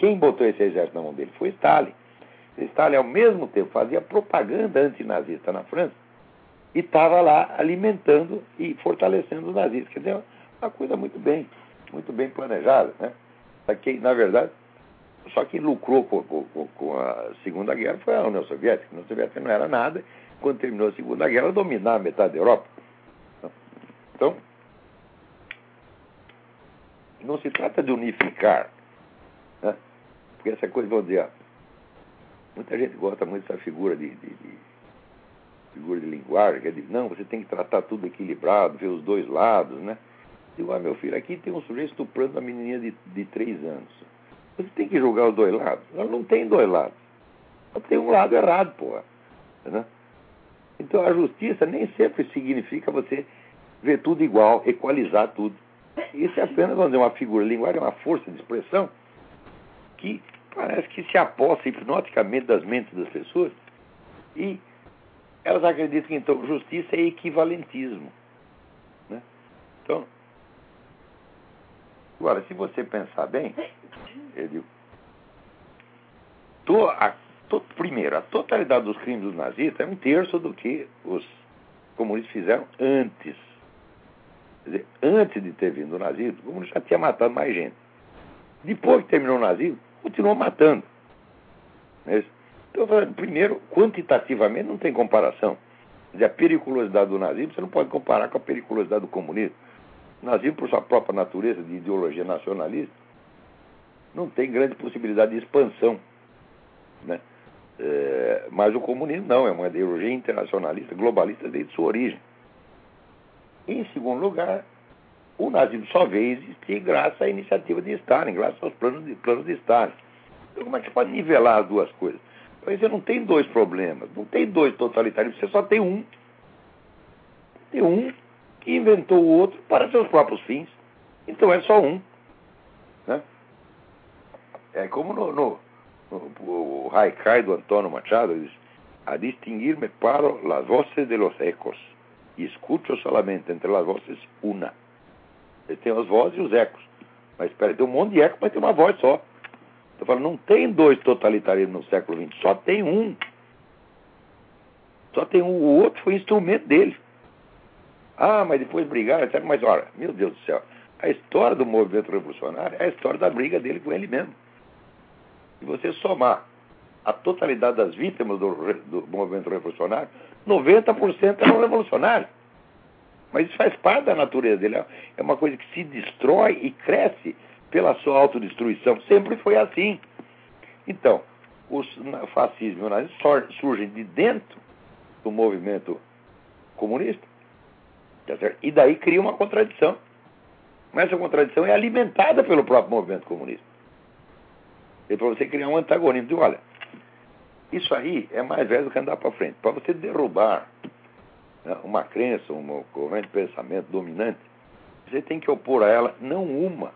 Quem botou esse exército na mão dele foi Stalin. Stalin, ao mesmo tempo, fazia propaganda antinazista na França e estava lá alimentando e fortalecendo os nazistas. Quer dizer, uma coisa muito bem, muito bem planejada. Né? Só na verdade, só quem lucrou com, com, com, a Segunda Guerra foi a União Soviética. A União Soviética não era nada. Quando terminou a Segunda Guerra, dominava metade da Europa. Então, não se trata de unificar. Porque essa coisa, vamos dizer, muita gente gosta muito dessa figura de, de, de figura de linguagem, que é de, não, você tem que tratar tudo equilibrado, ver os dois lados, né? Digo, ah, meu filho, aqui tem um sujeito estuprando uma menininha de, de três anos. Você tem que julgar os dois lados. Ela não tem dois lados. Só tem um lado errado, porra. Né? Então a justiça nem sempre significa você ver tudo igual, equalizar tudo. Isso é apenas, vamos dizer, uma figura de linguagem, uma força de expressão que parece que se aposta hipnoticamente das mentes das pessoas e elas acreditam que então justiça é equivalentismo. Né? Então, agora, se você pensar bem, ele, to, a, to, primeiro, a totalidade dos crimes dos nazistas é um terço do que os comunistas fizeram antes. Quer dizer, antes de ter vindo o nazismo, o comunismo já tinha matado mais gente. Depois que terminou o nazismo, continuou matando. Mas, então, primeiro, quantitativamente não tem comparação. a periculosidade do nazismo você não pode comparar com a periculosidade do comunismo. O nazismo, por sua própria natureza de ideologia nacionalista, não tem grande possibilidade de expansão. Né? É, mas o comunismo não, é uma ideologia internacionalista, globalista desde sua origem. Em segundo lugar, o nazismo só veio existir graças à iniciativa de Stalin, graças aos planos de, planos de Stalin. Então, como é que pode nivelar as duas coisas? Você não tem dois problemas, não tem dois totalitarismos, você só tem um. Tem um que inventou o outro para seus próprios fins. Então é só um. Né? É como no, no, no o Haikai do Antônio Machado diz, a distinguir-me paro las voces de los ecos e escuto solamente entre las voces una. Ele tem as vozes e os ecos. Mas espera, tem um monte de eco, mas tem uma voz só. Eu falo, não tem dois totalitarismos no século XX, só tem um. Só tem um, o outro foi instrumento dele. Ah, mas depois brigaram, etc. Mas olha, meu Deus do céu, a história do movimento revolucionário é a história da briga dele com ele mesmo. Se você somar a totalidade das vítimas do, do movimento revolucionário, 90% eram revolucionários. Mas isso faz parte da natureza dele. É uma coisa que se destrói e cresce pela sua autodestruição. Sempre foi assim. Então, o fascismo e o nazismo surgem de dentro do movimento comunista. Tá e daí cria uma contradição. Mas essa contradição é alimentada pelo próprio movimento comunista. E para você criar um antagonismo, olha, isso aí é mais velho do que andar para frente. Para você derrubar uma crença, uma corrente de pensamento dominante, você tem que opor a ela não uma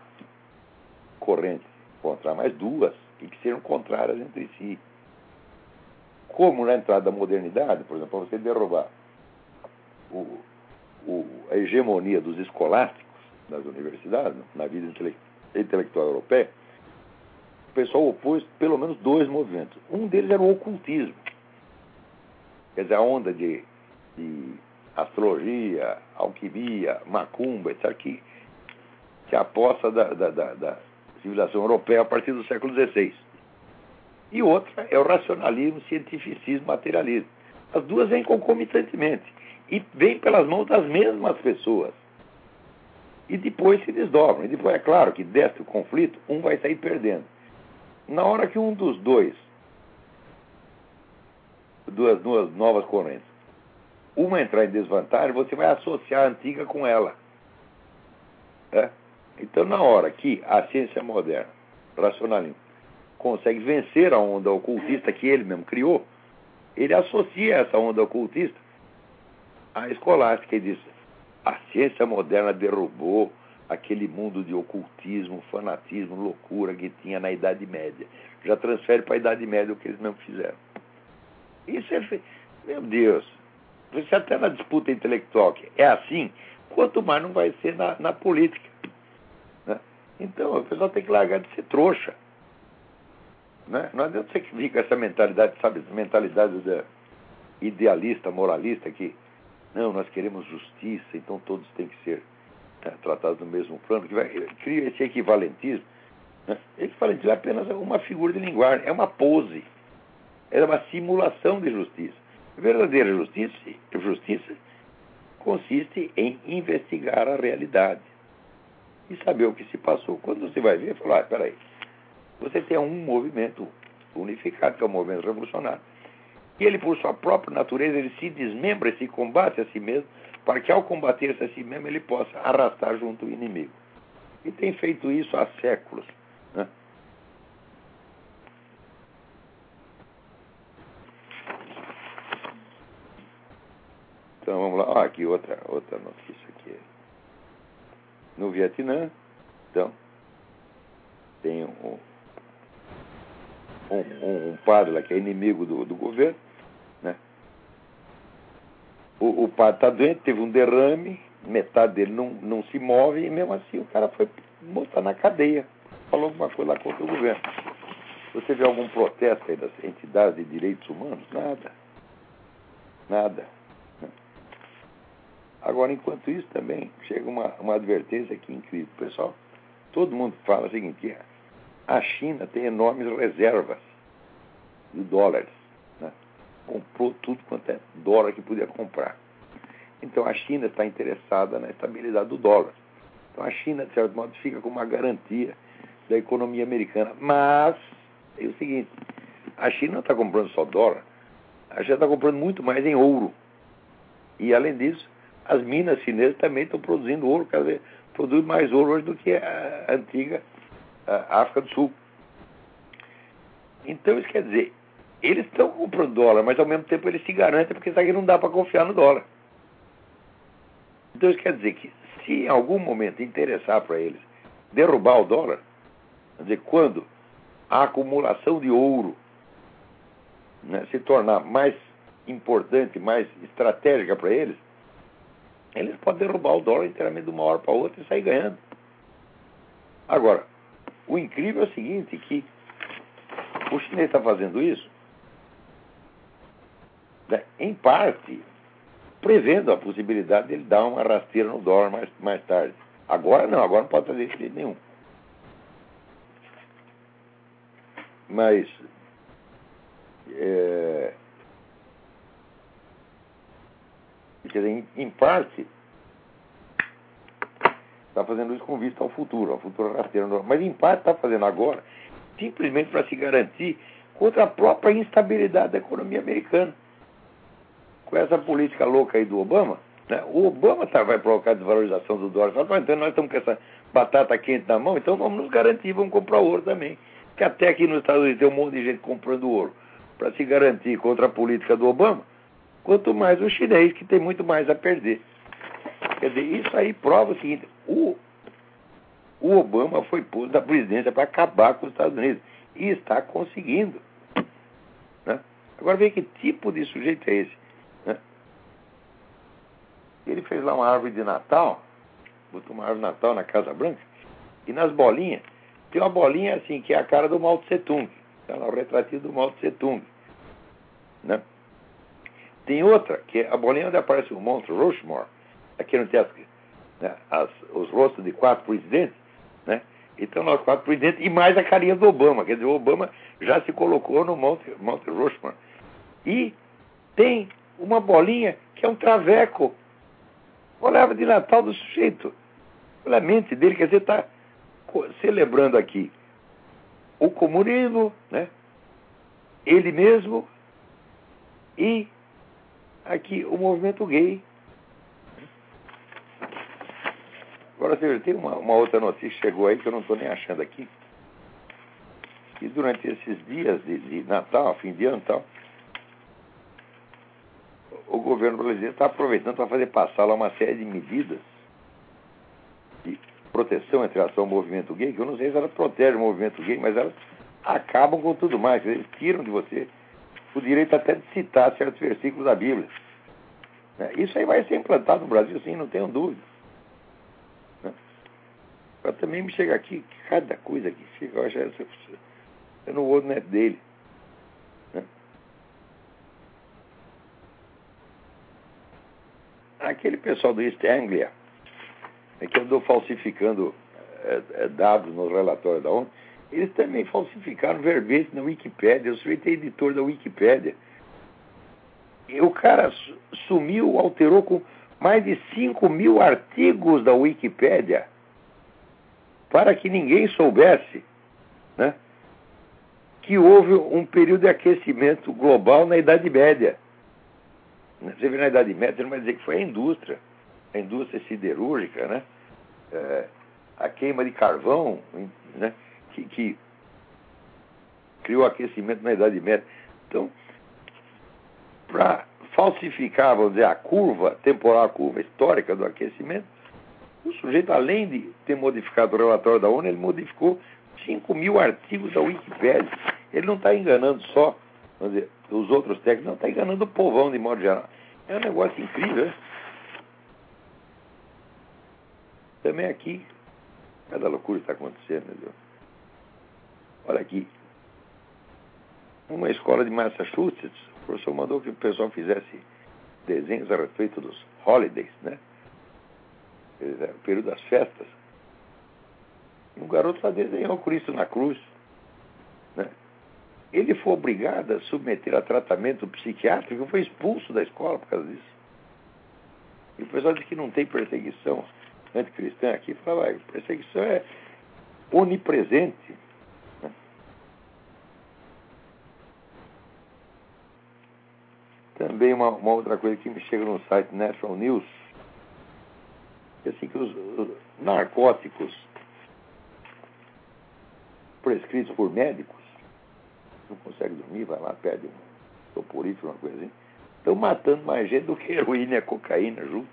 corrente contrária, mas duas, e que sejam contrárias entre si. Como na entrada da modernidade, por exemplo, para você derrubar o, o, a hegemonia dos escolásticos das universidades, na vida intelectual europeia, o pessoal opôs pelo menos dois movimentos. Um deles era o ocultismo. Quer dizer, a onda de, de astrologia, alquimia, macumba, etc., que se aposta da, da, da, da, civilização europeia a partir do século XVI. E outra é o racionalismo, cientificismo, materialismo. As duas vêm concomitantemente e vêm pelas mãos das mesmas pessoas. E depois se desdobram. E depois é claro que desse o conflito, um vai sair perdendo. Na hora que um dos dois duas, duas novas correntes. Uma entrar em desvantagem, você vai associar a antiga com ela. É? Então, na hora que a ciência moderna, racionalismo, consegue vencer a onda ocultista que ele mesmo criou, ele associa essa onda ocultista à escolástica e diz: a ciência moderna derrubou aquele mundo de ocultismo, fanatismo, loucura que tinha na Idade Média. Já transfere para a Idade Média o que eles mesmo fizeram. Isso é. Meu Deus! Você até na disputa intelectual que é assim, quanto mais não vai ser na, na política. Né? Então, o pessoal tem que largar de ser trouxa. Né? Não adianta você que fica essa mentalidade, sabe, essa mentalidade idealista, moralista, que não, nós queremos justiça, então todos têm que ser né, tratados no mesmo plano, que vai, cria esse equivalentismo. Né? Equivalentismo é apenas uma figura de linguagem, é uma pose, é uma simulação de justiça. Verdadeira justiça, justiça consiste em investigar a realidade e saber o que se passou. Quando você vai ver, falar, ah, peraí, você tem um movimento unificado, que é o movimento revolucionário. E ele, por sua própria natureza, ele se desmembra e se combate a si mesmo, para que ao combater-se a si mesmo, ele possa arrastar junto o inimigo. E tem feito isso há séculos. Aqui outra, outra notícia aqui. No Vietnã, então, tem um, um, um padre lá que é inimigo do, do governo, né? O, o padre está doente, teve um derrame, metade dele não, não se move e mesmo assim o cara foi mostrar na cadeia. Falou alguma coisa lá contra o governo. Você vê algum protesto aí das entidades de direitos humanos? Nada. Nada. Agora, enquanto isso também, chega uma, uma advertência aqui incrível. Pessoal, todo mundo fala o seguinte, a China tem enormes reservas de dólares. Né? Comprou tudo quanto é dólar que podia comprar. Então a China está interessada na estabilidade do dólar. Então a China, de certo modo, fica com uma garantia da economia americana. Mas é o seguinte, a China não está comprando só dólar, a China está comprando muito mais em ouro. E além disso, as minas chinesas também estão produzindo ouro, quer dizer, produzem mais ouro hoje do que a antiga África do Sul. Então, isso quer dizer, eles estão comprando dólar, mas ao mesmo tempo eles se garantem porque sabe que não dá para confiar no dólar. Então, isso quer dizer que se em algum momento interessar para eles derrubar o dólar, quer dizer, quando a acumulação de ouro né, se tornar mais importante, mais estratégica para eles, eles podem derrubar o dólar inteiramente de uma hora para outra e sair ganhando. Agora, o incrível é o seguinte, que o chinês está fazendo isso, né, em parte, prevendo a possibilidade de ele dar uma rasteira no dólar mais, mais tarde. Agora não, agora não pode fazer isso nenhum. Mas é, quer dizer, em, parte Está fazendo isso com vista ao futuro, ao futuro rasteiro. Mas, em parte, está fazendo agora simplesmente para se garantir contra a própria instabilidade da economia americana. Com essa política louca aí do Obama, né? o Obama tá, vai provocar a desvalorização do dólar. Fala, então nós estamos com essa batata quente na mão, então vamos nos garantir, vamos comprar ouro também. Que até aqui nos Estados Unidos tem um monte de gente comprando ouro para se garantir contra a política do Obama, quanto mais o chinês, que tem muito mais a perder. Quer dizer, isso aí prova o seguinte: o, o Obama foi posto da presidência para acabar com os Estados Unidos. E está conseguindo. Né? Agora vê que tipo de sujeito é esse. Né? Ele fez lá uma árvore de Natal, botou uma árvore de Natal na Casa Branca, e nas bolinhas, tem uma bolinha assim, que é a cara do Mao Tse Tung. Está lá o retratinho do Mao Tse Tung. Né? Tem outra, que é a bolinha onde aparece o Monte Rushmore, aqui no teatro, né, as, os rostos de quatro presidentes, né? Então nós quatro presidentes e mais a carinha do Obama. Quer dizer, o Obama já se colocou no Monte, Monte Rushmore. E tem uma bolinha que é um traveco. Olhava de Natal do sujeito. Olha a mente dele, quer dizer, está celebrando aqui o comunismo, né? ele mesmo, e aqui o movimento gay. Agora, tem uma, uma outra notícia que chegou aí que eu não estou nem achando aqui. Que durante esses dias de, de Natal, fim de ano e tal, o governo brasileiro está aproveitando para fazer passar lá uma série de medidas de proteção entre ação ao movimento gay, que eu não sei se elas protegem o movimento gay, mas elas acabam com tudo mais. Eles tiram de você o direito até de citar certos versículos da Bíblia. Né? Isso aí vai ser implantado no Brasil, sim, não tenho dúvida. Né? Eu também me chega aqui, cada coisa que chega, eu acho essa, eu não vou net dele. Né? Aquele pessoal do East Anglia, é que andou falsificando é, é, dados no relatório da ONU, eles também falsificaram verbete na Wikipédia. O sujeito é editor da Wikipédia. E o cara sumiu, alterou com mais de 5 mil artigos da Wikipédia para que ninguém soubesse né, que houve um período de aquecimento global na Idade Média. Você vê na Idade Média, não vai dizer que foi a indústria, a indústria siderúrgica, né? É, a queima de carvão, né? Que, que criou aquecimento na Idade Média. Então, para falsificar, vamos dizer, a curva temporal, a curva histórica do aquecimento, o sujeito, além de ter modificado o relatório da ONU, ele modificou 5 mil artigos da Wikipédia. Ele não está enganando só dizer, os outros técnicos, não, está enganando o povão de modo geral. É um negócio incrível. Né? Também aqui, cada loucura está acontecendo, meu Deus. Olha aqui. Uma escola de Massachusetts, o professor mandou que o pessoal fizesse desenhos a respeito dos holidays, né? O período das festas. Um garoto lá desenhou Cristo na cruz. Né? Ele foi obrigado a submeter a tratamento psiquiátrico e foi expulso da escola por causa disso. E o pessoal diz que não tem perseguição anticristã aqui. Fala, perseguição é onipresente. Também uma, uma, outra coisa que me chega no site National News, é assim que os, os narcóticos prescritos por médicos, não consegue dormir, vai lá, pede um soporífero, uma coisa assim, estão matando mais gente do que heroína e cocaína junto.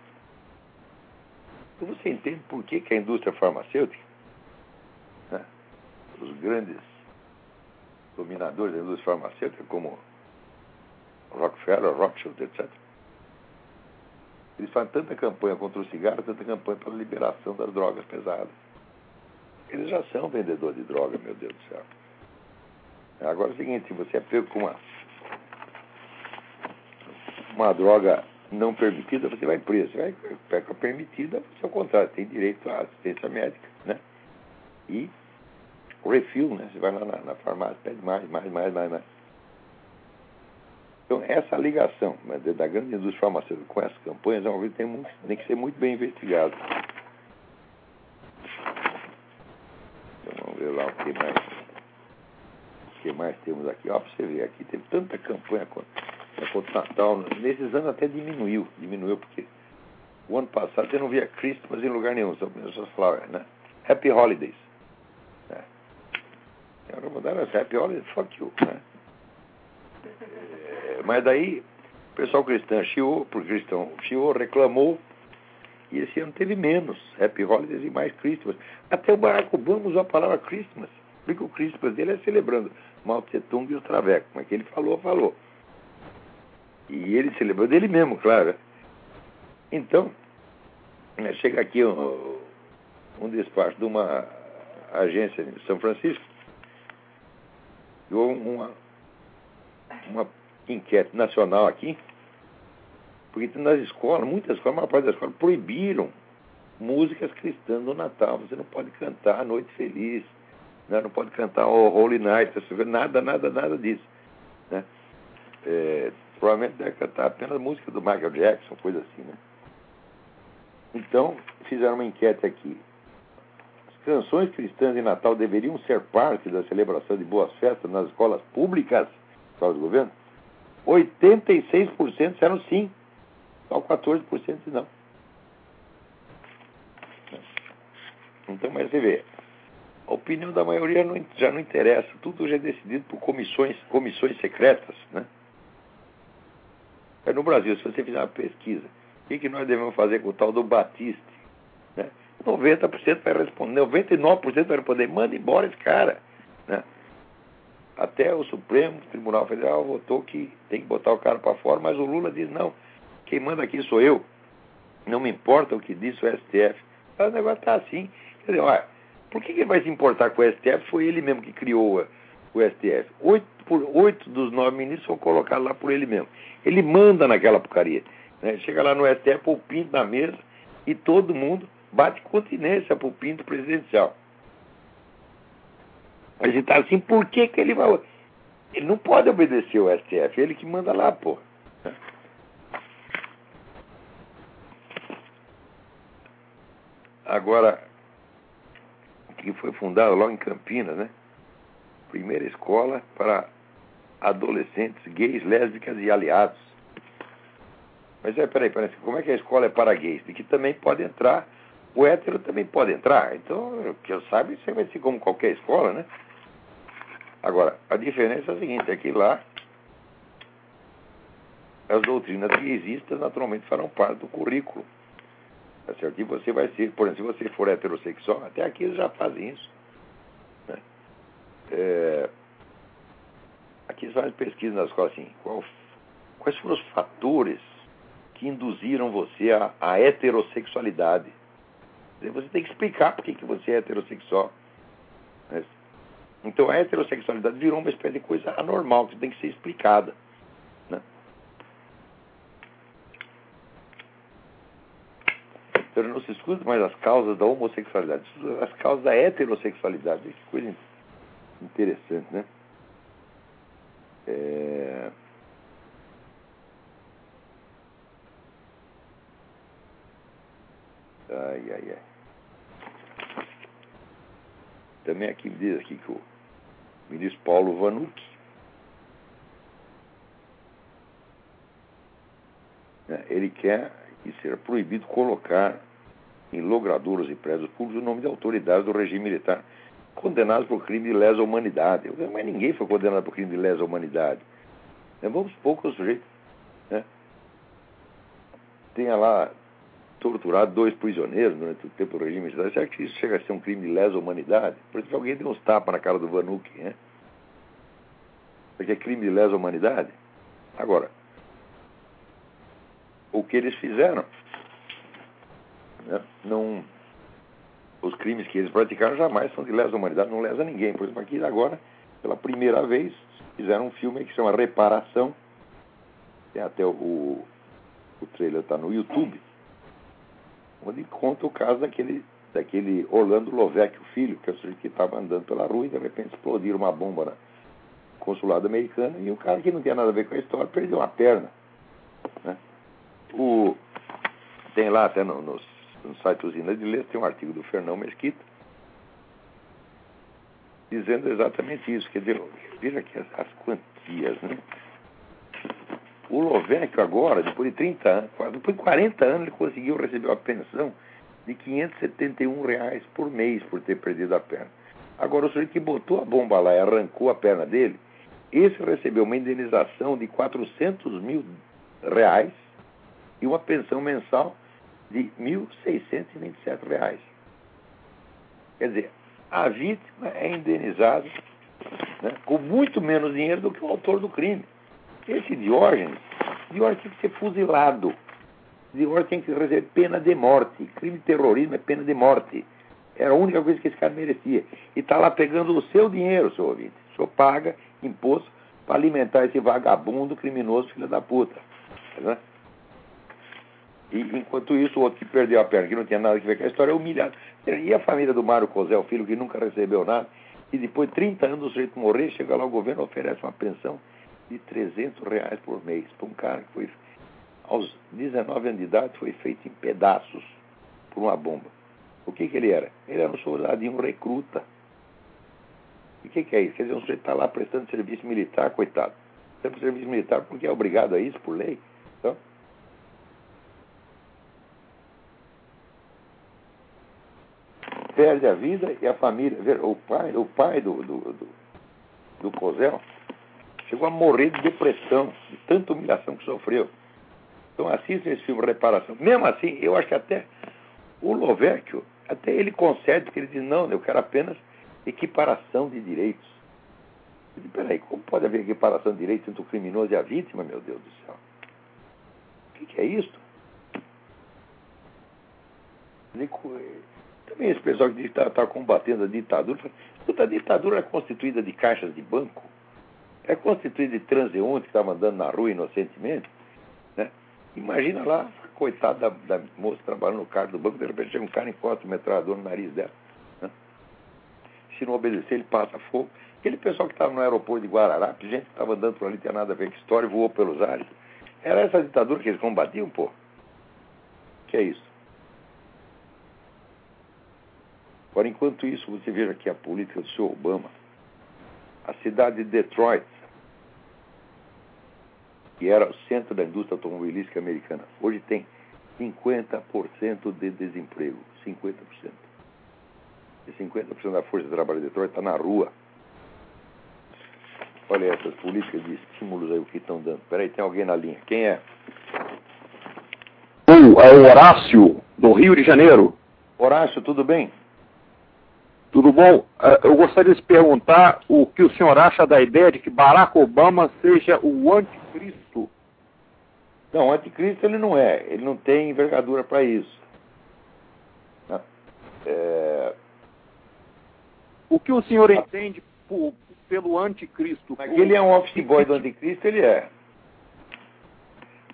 Então você entende por que, que a indústria farmacêutica, né, os grandes dominadores da indústria farmacêutica, como Rockefeller, Rothschild, etc. Eles fazem tanta campanha contra o cigarro, tanta campanha pela liberação das drogas pesadas. Eles já são vendedores de droga, meu Deus do céu. Agora é o seguinte, se você é pego com uma, uma droga não permitida, você vai preso. Você vai pega a permitida, você ao contrário, tem direito à assistência médica, né? E refil, né? Você vai lá na, na farmácia, pede mais, mais, mais, mais, mais. Então, essa ligação né, da grande indústria farmacêutica com essas campanhas é coisa que tem, tem que ser muito bem investigada. Então, vamos ver lá o que mais, o que mais temos aqui. Ó, para você ver, aqui tem tanta campanha contra, contra o Natal. Nesses anos até diminuiu, diminuiu porque o ano passado você não via Christmas em lugar nenhum, só as flowers, né? Happy Holidays. Né? Agora mudaram as Happy Holidays, fuck you, né? Mas daí o pessoal cristão chiou, por cristão chiou, reclamou, e esse ano teve menos Happy Holidays e mais Christmas. Até o Barack Obama usou a palavra Christmas, porque o Christmas dele é celebrando Mao Tse Tung e o Traveco, mas que ele falou, falou. E ele celebrou dele mesmo, claro. Então, né, chega aqui um, um despacho de uma agência em São Francisco, e uma, uma enquete nacional aqui, porque nas escolas, muitas escolas, a maior parte das escolas, proibiram músicas cristãs no Natal. Você não pode cantar Noite Feliz, né? não pode cantar Holy Night, nada, nada, nada disso. Né? É, provavelmente deve cantar apenas música do Michael Jackson, coisa assim. Né? Então, fizeram uma enquete aqui. As canções cristãs de Natal deveriam ser parte da celebração de boas festas nas escolas públicas, escolas do governo? 86% disseram sim. Só 14% não. Então, mas você vê, a opinião da maioria não, já não interessa. Tudo já é decidido por comissões, comissões secretas. Né? É no Brasil, se você fizer uma pesquisa, o que, que nós devemos fazer com o tal do Batiste? Né? 90% vai responder, 99% vai responder, manda embora esse cara. Né? Até o Supremo Tribunal Federal votou que tem que botar o cara para fora, mas o Lula diz, não, quem manda aqui sou eu. Não me importa o que diz o STF. o negócio está assim. Quer dizer, olha, por que, ele vai se importar com o STF? Foi ele mesmo que criou o STF. Oito, por, oito dos nove ministros foram colocados lá por ele mesmo. Ele manda naquela porcaria. Né? Chega lá no STF, põe o pinto na mesa e todo mundo bate continência pro pinto presidencial. Ele está assim, por que, que ele vai. Ele não pode obedecer o STF, ele que manda lá, pô. Agora, que foi fundada logo em Campinas, né? Primeira escola para adolescentes gays, lésbicas e aliados. Mas é, peraí, peraí, como é que a escola é para gays? De que também pode entrar, o hétero também pode entrar. Então, que eu saiba, isso vai ser como qualquer escola, né? Agora, a diferença é a seguinte, é que lá as doutrinas que existem naturalmente farão parte do currículo. Tá certo? E você vai ser, por exemplo, se você for heterossexual, até aqui eles já fazem isso. Né? É, aqui eles fazem pesquisa na escola assim, qual, quais foram os fatores que induziram você à, heterossexualidade? Você tem que explicar por que você é heterossexual. Né? Então a heterossexualidade virou uma espécie de coisa anormal, que tem que ser explicada. Então não se escuta mais as causas da homossexualidade, as causas da heterossexualidade. Que coisa interessante, né? É... Ai, ai, ai. Também aqui diz aqui que o ministro Paulo Vanucci né, ele quer que seja proibido colocar em logradouros e prédios públicos o nome de autoridades do regime militar condenados por crime de lesa humanidade. Mas ninguém foi condenado por crime de lesa humanidade. Né, vamos pouco o sujeito. Né? Tenha lá torturado dois prisioneiros durante o tempo do regime militar. Será que isso chega a ser um crime de lesa humanidade? Por isso que alguém deu uns tapas na cara do Vanuc, né? Porque é crime de lesa humanidade? Agora, o que eles fizeram. Né? Não, os crimes que eles praticaram jamais são de lesa humanidade, não lesa ninguém. Por exemplo, aqui agora, pela primeira vez, fizeram um filme que se chama Reparação. Tem até o, o trailer está no YouTube, onde conta o caso daquele, daquele Orlando Lovec, o filho, que é o sujeito que estava andando pela rua e de repente explodiram uma bomba no consulado americano e o cara que não tinha nada a ver com a história perdeu uma perna. Né? O, tem lá até no, no, no site Usina de Letras, tem um artigo do Fernão Mesquita, dizendo exatamente isso. Quer dizer, veja aqui as, as quantias, né? O Lovec agora, depois de 30 anos, depois de 40 anos, ele conseguiu receber uma pensão de 571 reais por mês por ter perdido a perna. Agora, o sujeito que botou a bomba lá e arrancou a perna dele, esse recebeu uma indenização de 400 mil reais e uma pensão mensal de R$ 1.627. Quer dizer, a vítima é indenizada né, com muito menos dinheiro do que o autor do crime. Esse Diógenes, Diógenes tem que ser fuzilado. Diógenes tem que receber pena de morte. Crime de terrorismo é pena de morte. Era a única coisa que esse cara merecia. E está lá pegando o seu dinheiro, seu ouvinte. O senhor paga imposto para alimentar esse vagabundo criminoso filho da puta. Né? E enquanto isso, o outro que perdeu a perna, que não tinha nada a ver com a história, é humilhado. E a família do Mário Cosé, o filho que nunca recebeu nada, e depois de 30 anos do sujeito morrer, chega lá o governo oferece uma pensão de 300 reais por mês para um cara que foi, aos 19 anos de idade, foi feito em pedaços por uma bomba. O que, que ele era? Ele era um soldadinho recruta. E o que, que é isso? Quer dizer, um sujeito está lá prestando serviço militar, coitado. Sempre serviço militar porque é obrigado a isso por lei. Então, perde a vida e a família. O pai, o pai do, do, do, do Cozel chegou a morrer de depressão, de tanta humilhação que sofreu. Então assistam esse filme Reparação. Mesmo assim, eu acho que até o Lovecchio, até ele concede que ele diz, não, eu quero apenas equiparação de direitos. Eu digo, peraí, como pode haver equiparação de direitos entre o criminoso e a vítima, meu Deus do céu? O que, que é isso? Também esse pessoal que está tá combatendo a ditadura. A ditadura é constituída de caixas de banco, é constituída de transeuntes que estavam andando na rua inocentemente. Né? Imagina lá, coitada da, moça trabalhando no carro do banco, de repente chega um cara encosta o metralhador no nariz dela. Né? Se não obedecer, ele passa fogo. Aquele pessoal que estava no aeroporto de Guararapes, gente que estava andando por ali, tinha nada a ver com história, voou pelos ares. Era essa ditadura que eles combatiam, pô. Que é isso? Agora, enquanto isso, você veja aqui a política do senhor Obama. Cidade de Detroit, que era o centro da indústria automobilística americana, hoje tem 50% de desemprego. 50%. E 50% da força de trabalho de Detroit está na rua. Olha essas políticas de estímulos aí o que estão dando. Peraí, tem alguém na linha. Quem é? O, é o Horácio, do Rio de Janeiro. Horácio, tudo bem? Tudo bom? É, eu gostaria de perguntar o que o senhor acha da ideia de que Barack Obama seja o anticristo. Não, o anticristo ele não é. Ele não tem envergadura para isso. É... O que o senhor entende por, pelo anticristo? Mas ele é um office boy do anticristo, ele é.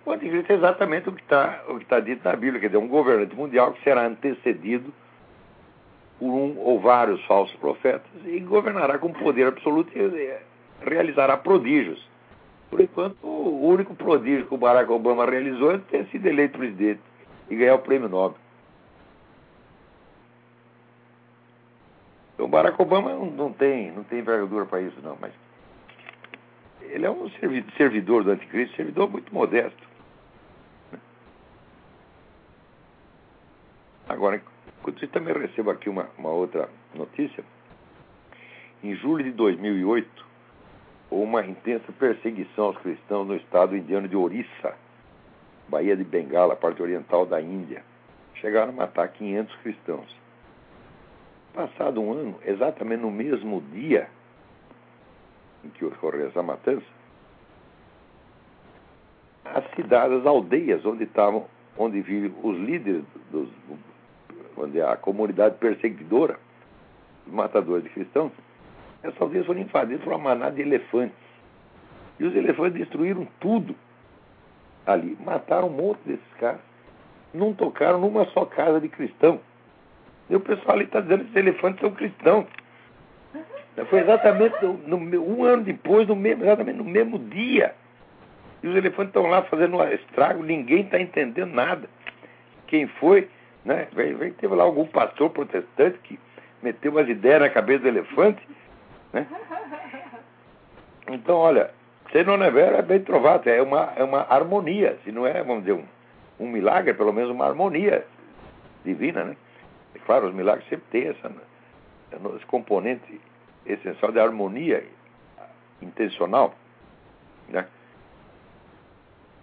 O anticristo é exatamente o que está tá dito na Bíblia, quer dizer, um governante mundial que será antecedido um ou vários falsos profetas e governará com poder absoluto e realizará prodígios. Por enquanto, o único prodígio que o Barack Obama realizou é ter sido eleito presidente e ganhar o prêmio Nobel. Então, Barack Obama não, não tem, não tem envergadura para isso, não, mas ele é um servidor do anticristo, servidor muito modesto. Agora, Isso, também recebo aqui uma, uma outra notícia. Em julho de 2008, houve uma intensa perseguição aos cristãos no estado indiano de Orissa, Baía de Bengala, parte oriental da Índia. Chegaram a matar 500 cristãos. Passado um ano, exatamente no mesmo dia em que ocorreu essa matança, as cidades, as aldeias onde estavam, onde vivem os líderes dos onde a comunidade perseguidora, os matadores de cristãos, essas aldeias foram invadidas por uma manada de elefantes. E os elefantes destruíram tudo ali. Mataram um monte desses caras. Não tocaram numa só casa de cristão. E o pessoal ali está dizendo que os elefantes são cristãos. Foi exatamente no, no, um ano depois, no mesmo, exatamente no mesmo dia. E os elefantes estão lá fazendo um estrago, ninguém está entendendo nada. Quem foi né? Teve lá algum pastor protestante que meteu umas ideias na cabeça do elefante. Né? Então, olha, se não é é bem trovado, é uma, é uma harmonia, se não é, vamos dizer, um, um milagre, é pelo menos uma harmonia divina, né? É claro, os milagres sempre têm essa, esse componente essencial de harmonia intencional, né?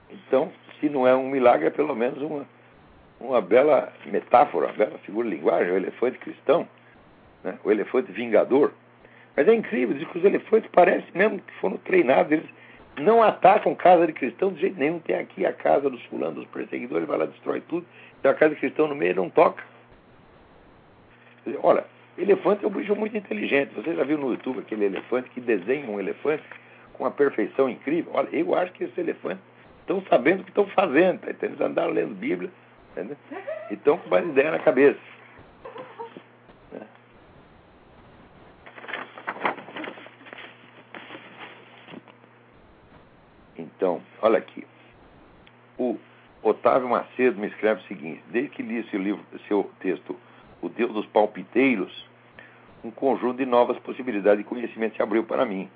Então, se não é um milagre, é pelo menos uma, uma bela metáfora, uma bela figura de linguagem, o elefante cristão, né? o elefante vingador. Mas é incrível, diz que os elefantes parecem mesmo que foram treinados, eles não atacam casa de cristão de jeito nenhum. Tem aqui a casa dos fulanos, dos perseguidores, vai lá, destrói tudo. Tem a casa de cristão no meio não toca. Olha, elefante é um bicho muito inteligente. Você já viu no YouTube aquele elefante que desenha um elefante com uma perfeição incrível? Olha, eu acho que esses elefantes estão sabendo o que estão fazendo. Tá? Eles andaram lendo Bíblia Entendeu? Então, com mais ideia na cabeça. Então, olha aqui. O Otávio Macedo me escreve o seguinte: desde que li seu livro, seu texto, O Deus dos Palpiteiros, um conjunto de novas possibilidades de conhecimento se abriu para mim.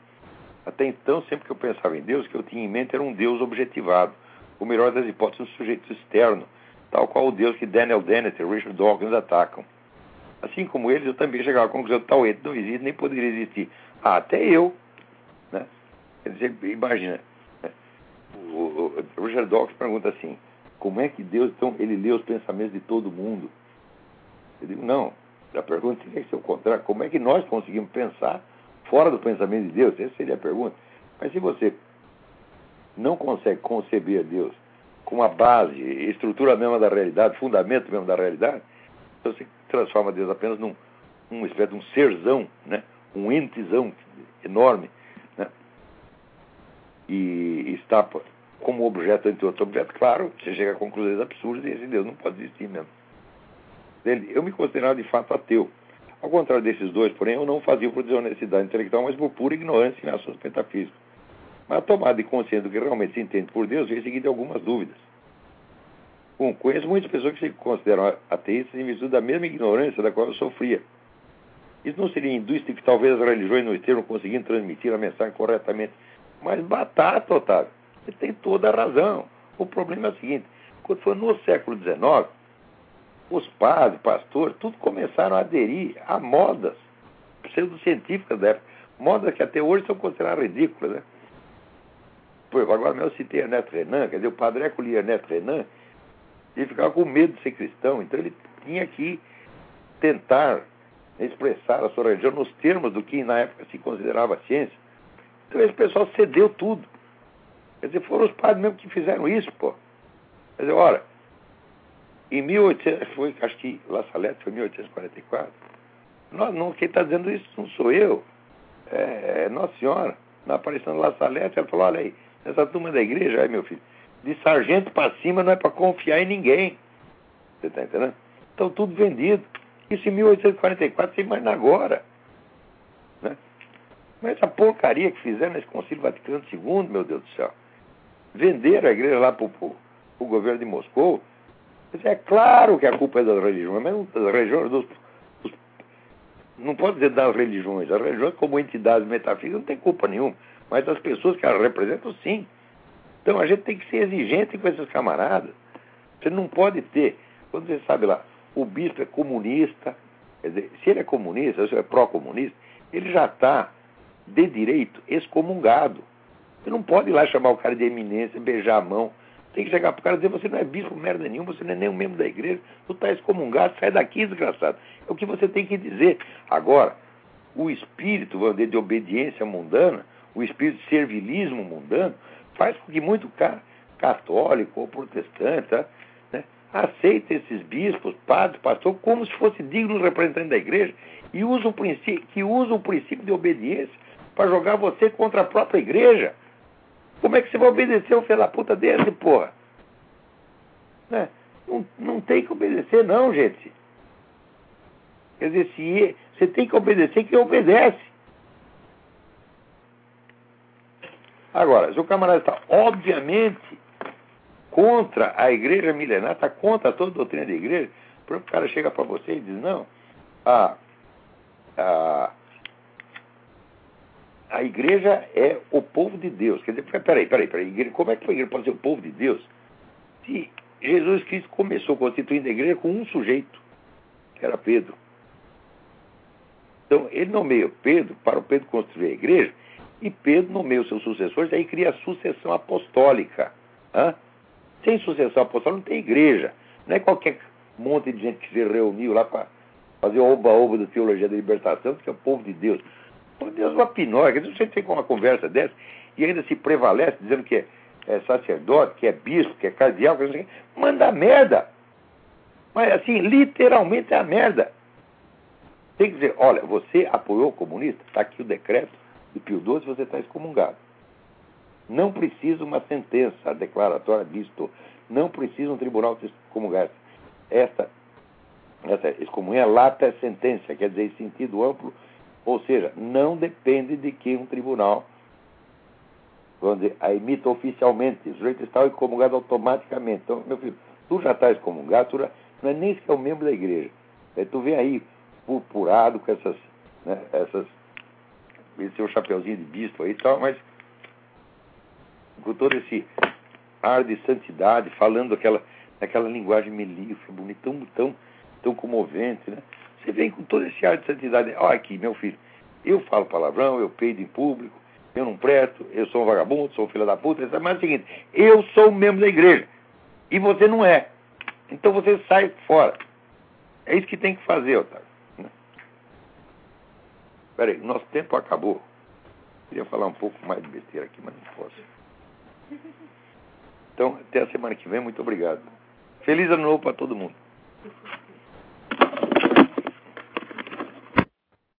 Até então, sempre que eu pensava em Deus, o que eu tinha em mente era um Deus objetivado. O melhor das hipóteses, um sujeito externo, tal qual o Deus que Daniel Dennett e Richard Dawkins atacam. Assim como eles, eu também chegava à conclusão que tal ente não existe, nem poderia existir. Ah, até eu. Né? Quer dizer, imagina. Né? O, Richard Dawkins pergunta assim, como é que Deus, então, ele lê os pensamentos de todo mundo? Eu digo, não. A pergunta que ser o contrário. Como é que nós conseguimos pensar fora do pensamento de Deus? Essa seria a pergunta. Mas se você não consegue conceber Deus com a base, estrutura mesma da realidade, fundamento mesmo da realidade, então você transforma Deus apenas num uma espécie de um serzão, né? um entezão enorme, né? e está como objeto entre outro objeto, claro, você chega a conclusões absurdas e esse Deus não pode existir mesmo. Eu me considerava de fato ateu. Ao contrário desses dois, porém, eu não fazia por desonestidade intelectual, mas por pura ignorância em assuntos metafísicos. Mas a tomada de consciência do que realmente se entende por Deus veio seguida de algumas dúvidas. Bom, conheço muitas pessoas que se consideram ateístas em virtude da mesma ignorância da qual eu sofria. Isso não seria indústria que talvez as religiões não estejam conseguindo transmitir a mensagem corretamente. Mas batata, Otávio, você tem toda a razão. O problema é o seguinte: quando foi no século XIX, os padres, pastores, tudo começaram a aderir a modas pseudocientíficas da época. Modas que até hoje são consideradas ridículas, né? Por agora mesmo eu citei Ernesto Renan, quer dizer, o padre lia Ernesto Renan, ele ficava com medo de ser cristão, então ele tinha que tentar expressar a sua religião nos termos do que na época se considerava ciência. Então esse pessoal cedeu tudo. Quer dizer, foram os padres mesmo que fizeram isso, pô. Quer dizer, olha, em 1800, foi, acho que La Salette foi 1844. Não, não, quem está dizendo isso não sou eu, é, é Nossa Senhora. Na aparição de La Salette, ela falou: olha aí, essa turma da igreja, aí meu filho, de sargento para cima não é para confiar em ninguém. Você está entendendo? Então tudo vendido. Isso em 1844, você imagina agora. Né? Mas essa porcaria que fizeram nesse Concílio Vaticano II, meu Deus do céu. Venderam a igreja lá para o governo de Moscou é claro que a culpa é das religiões, mas não das religiões dos, dos, não pode dizer das religiões. As religiões, como entidades metafísicas, não tem culpa nenhuma. Mas as pessoas que elas representam, sim. Então a gente tem que ser exigente com esses camaradas. Você não pode ter, quando você sabe lá, o bispo é comunista, quer dizer, se ele é comunista, se ele é pró-comunista, ele já está, de direito, excomungado. Você não pode ir lá chamar o cara de eminência, beijar a mão, tem que chegar para o cara e dizer: você não é bispo merda nenhuma, você não é nem um membro da igreja, tu está excomungado, sai daqui, desgraçado. É o que você tem que dizer. Agora, o espírito, vamos dizer, de obediência mundana, o espírito de servilismo mundano, faz com que muito cara católico ou protestante tá, né, aceite esses bispos, padres, pastores, como se fosse digno representante da igreja e usa o princípio, que usa o princípio de obediência para jogar você contra a própria igreja. Como é que você vai obedecer um filho da puta desse, porra? Né? Não, não tem que obedecer, não, gente. Quer dizer, se você tem que obedecer quem obedece. Agora, se o camarada está, obviamente, contra a igreja milenar, está contra toda a doutrina da igreja, o cara chega para você e diz, não, a, a, a igreja é o povo de Deus. Quer dizer, peraí, peraí, peraí, como é que a igreja pode ser o povo de Deus? Se Jesus Cristo começou constituindo a igreja com um sujeito, que era Pedro. Então, ele nomeia Pedro para o Pedro construir a igreja, e Pedro nomeia os seus sucessores, aí cria a sucessão apostólica. Hã? Sem sucessão apostólica não tem igreja. Não é qualquer monte de gente que se reuniu lá para fazer oba-oba da teologia da libertação, que é o povo de Deus. Por Deus, uma pinóia. Você tem uma conversa dessa e ainda se prevalece dizendo que é, é sacerdote, que é bispo, que é cardeal, que é manda merda. Mas assim, literalmente é a merda. Tem que dizer, olha, você apoiou o comunista? Está aqui o decreto de Pio XII, você está excomungado. Não precisa uma sentença declaratória disto. Não precisa um tribunal te excomungar. Esta, essa excomunhão é lata sentença, quer dizer, em sentido amplo, ou seja, não depende de que um tribunal vamos a emita oficialmente. O sujeito está excomungado automaticamente. Então, meu filho, tu já está excomungado, tu já, não é nem sequer um membro da igreja. Aí tu vem aí purpurado com essas, né, essas esse seu chapeuzinho de bispo aí e tal, mas com todo esse ar de santidade, falando aquela, aquela linguagem melíflua, bonita, tão, tão, tão comovente, né? Você vem com todo esse ar de santidade. Olha aqui, meu filho, eu falo palavrão, eu peido em público, eu não presto, eu sou um vagabundo, sou um filho da puta, mas é o seguinte, eu sou membro da igreja e você não é. Então você sai fora. É isso que tem que fazer, Otávio. Peraí, nosso tempo acabou. Queria falar um pouco mais de besteira aqui, mas não posso. Então, até a semana que vem, muito obrigado. Feliz ano novo para todo mundo.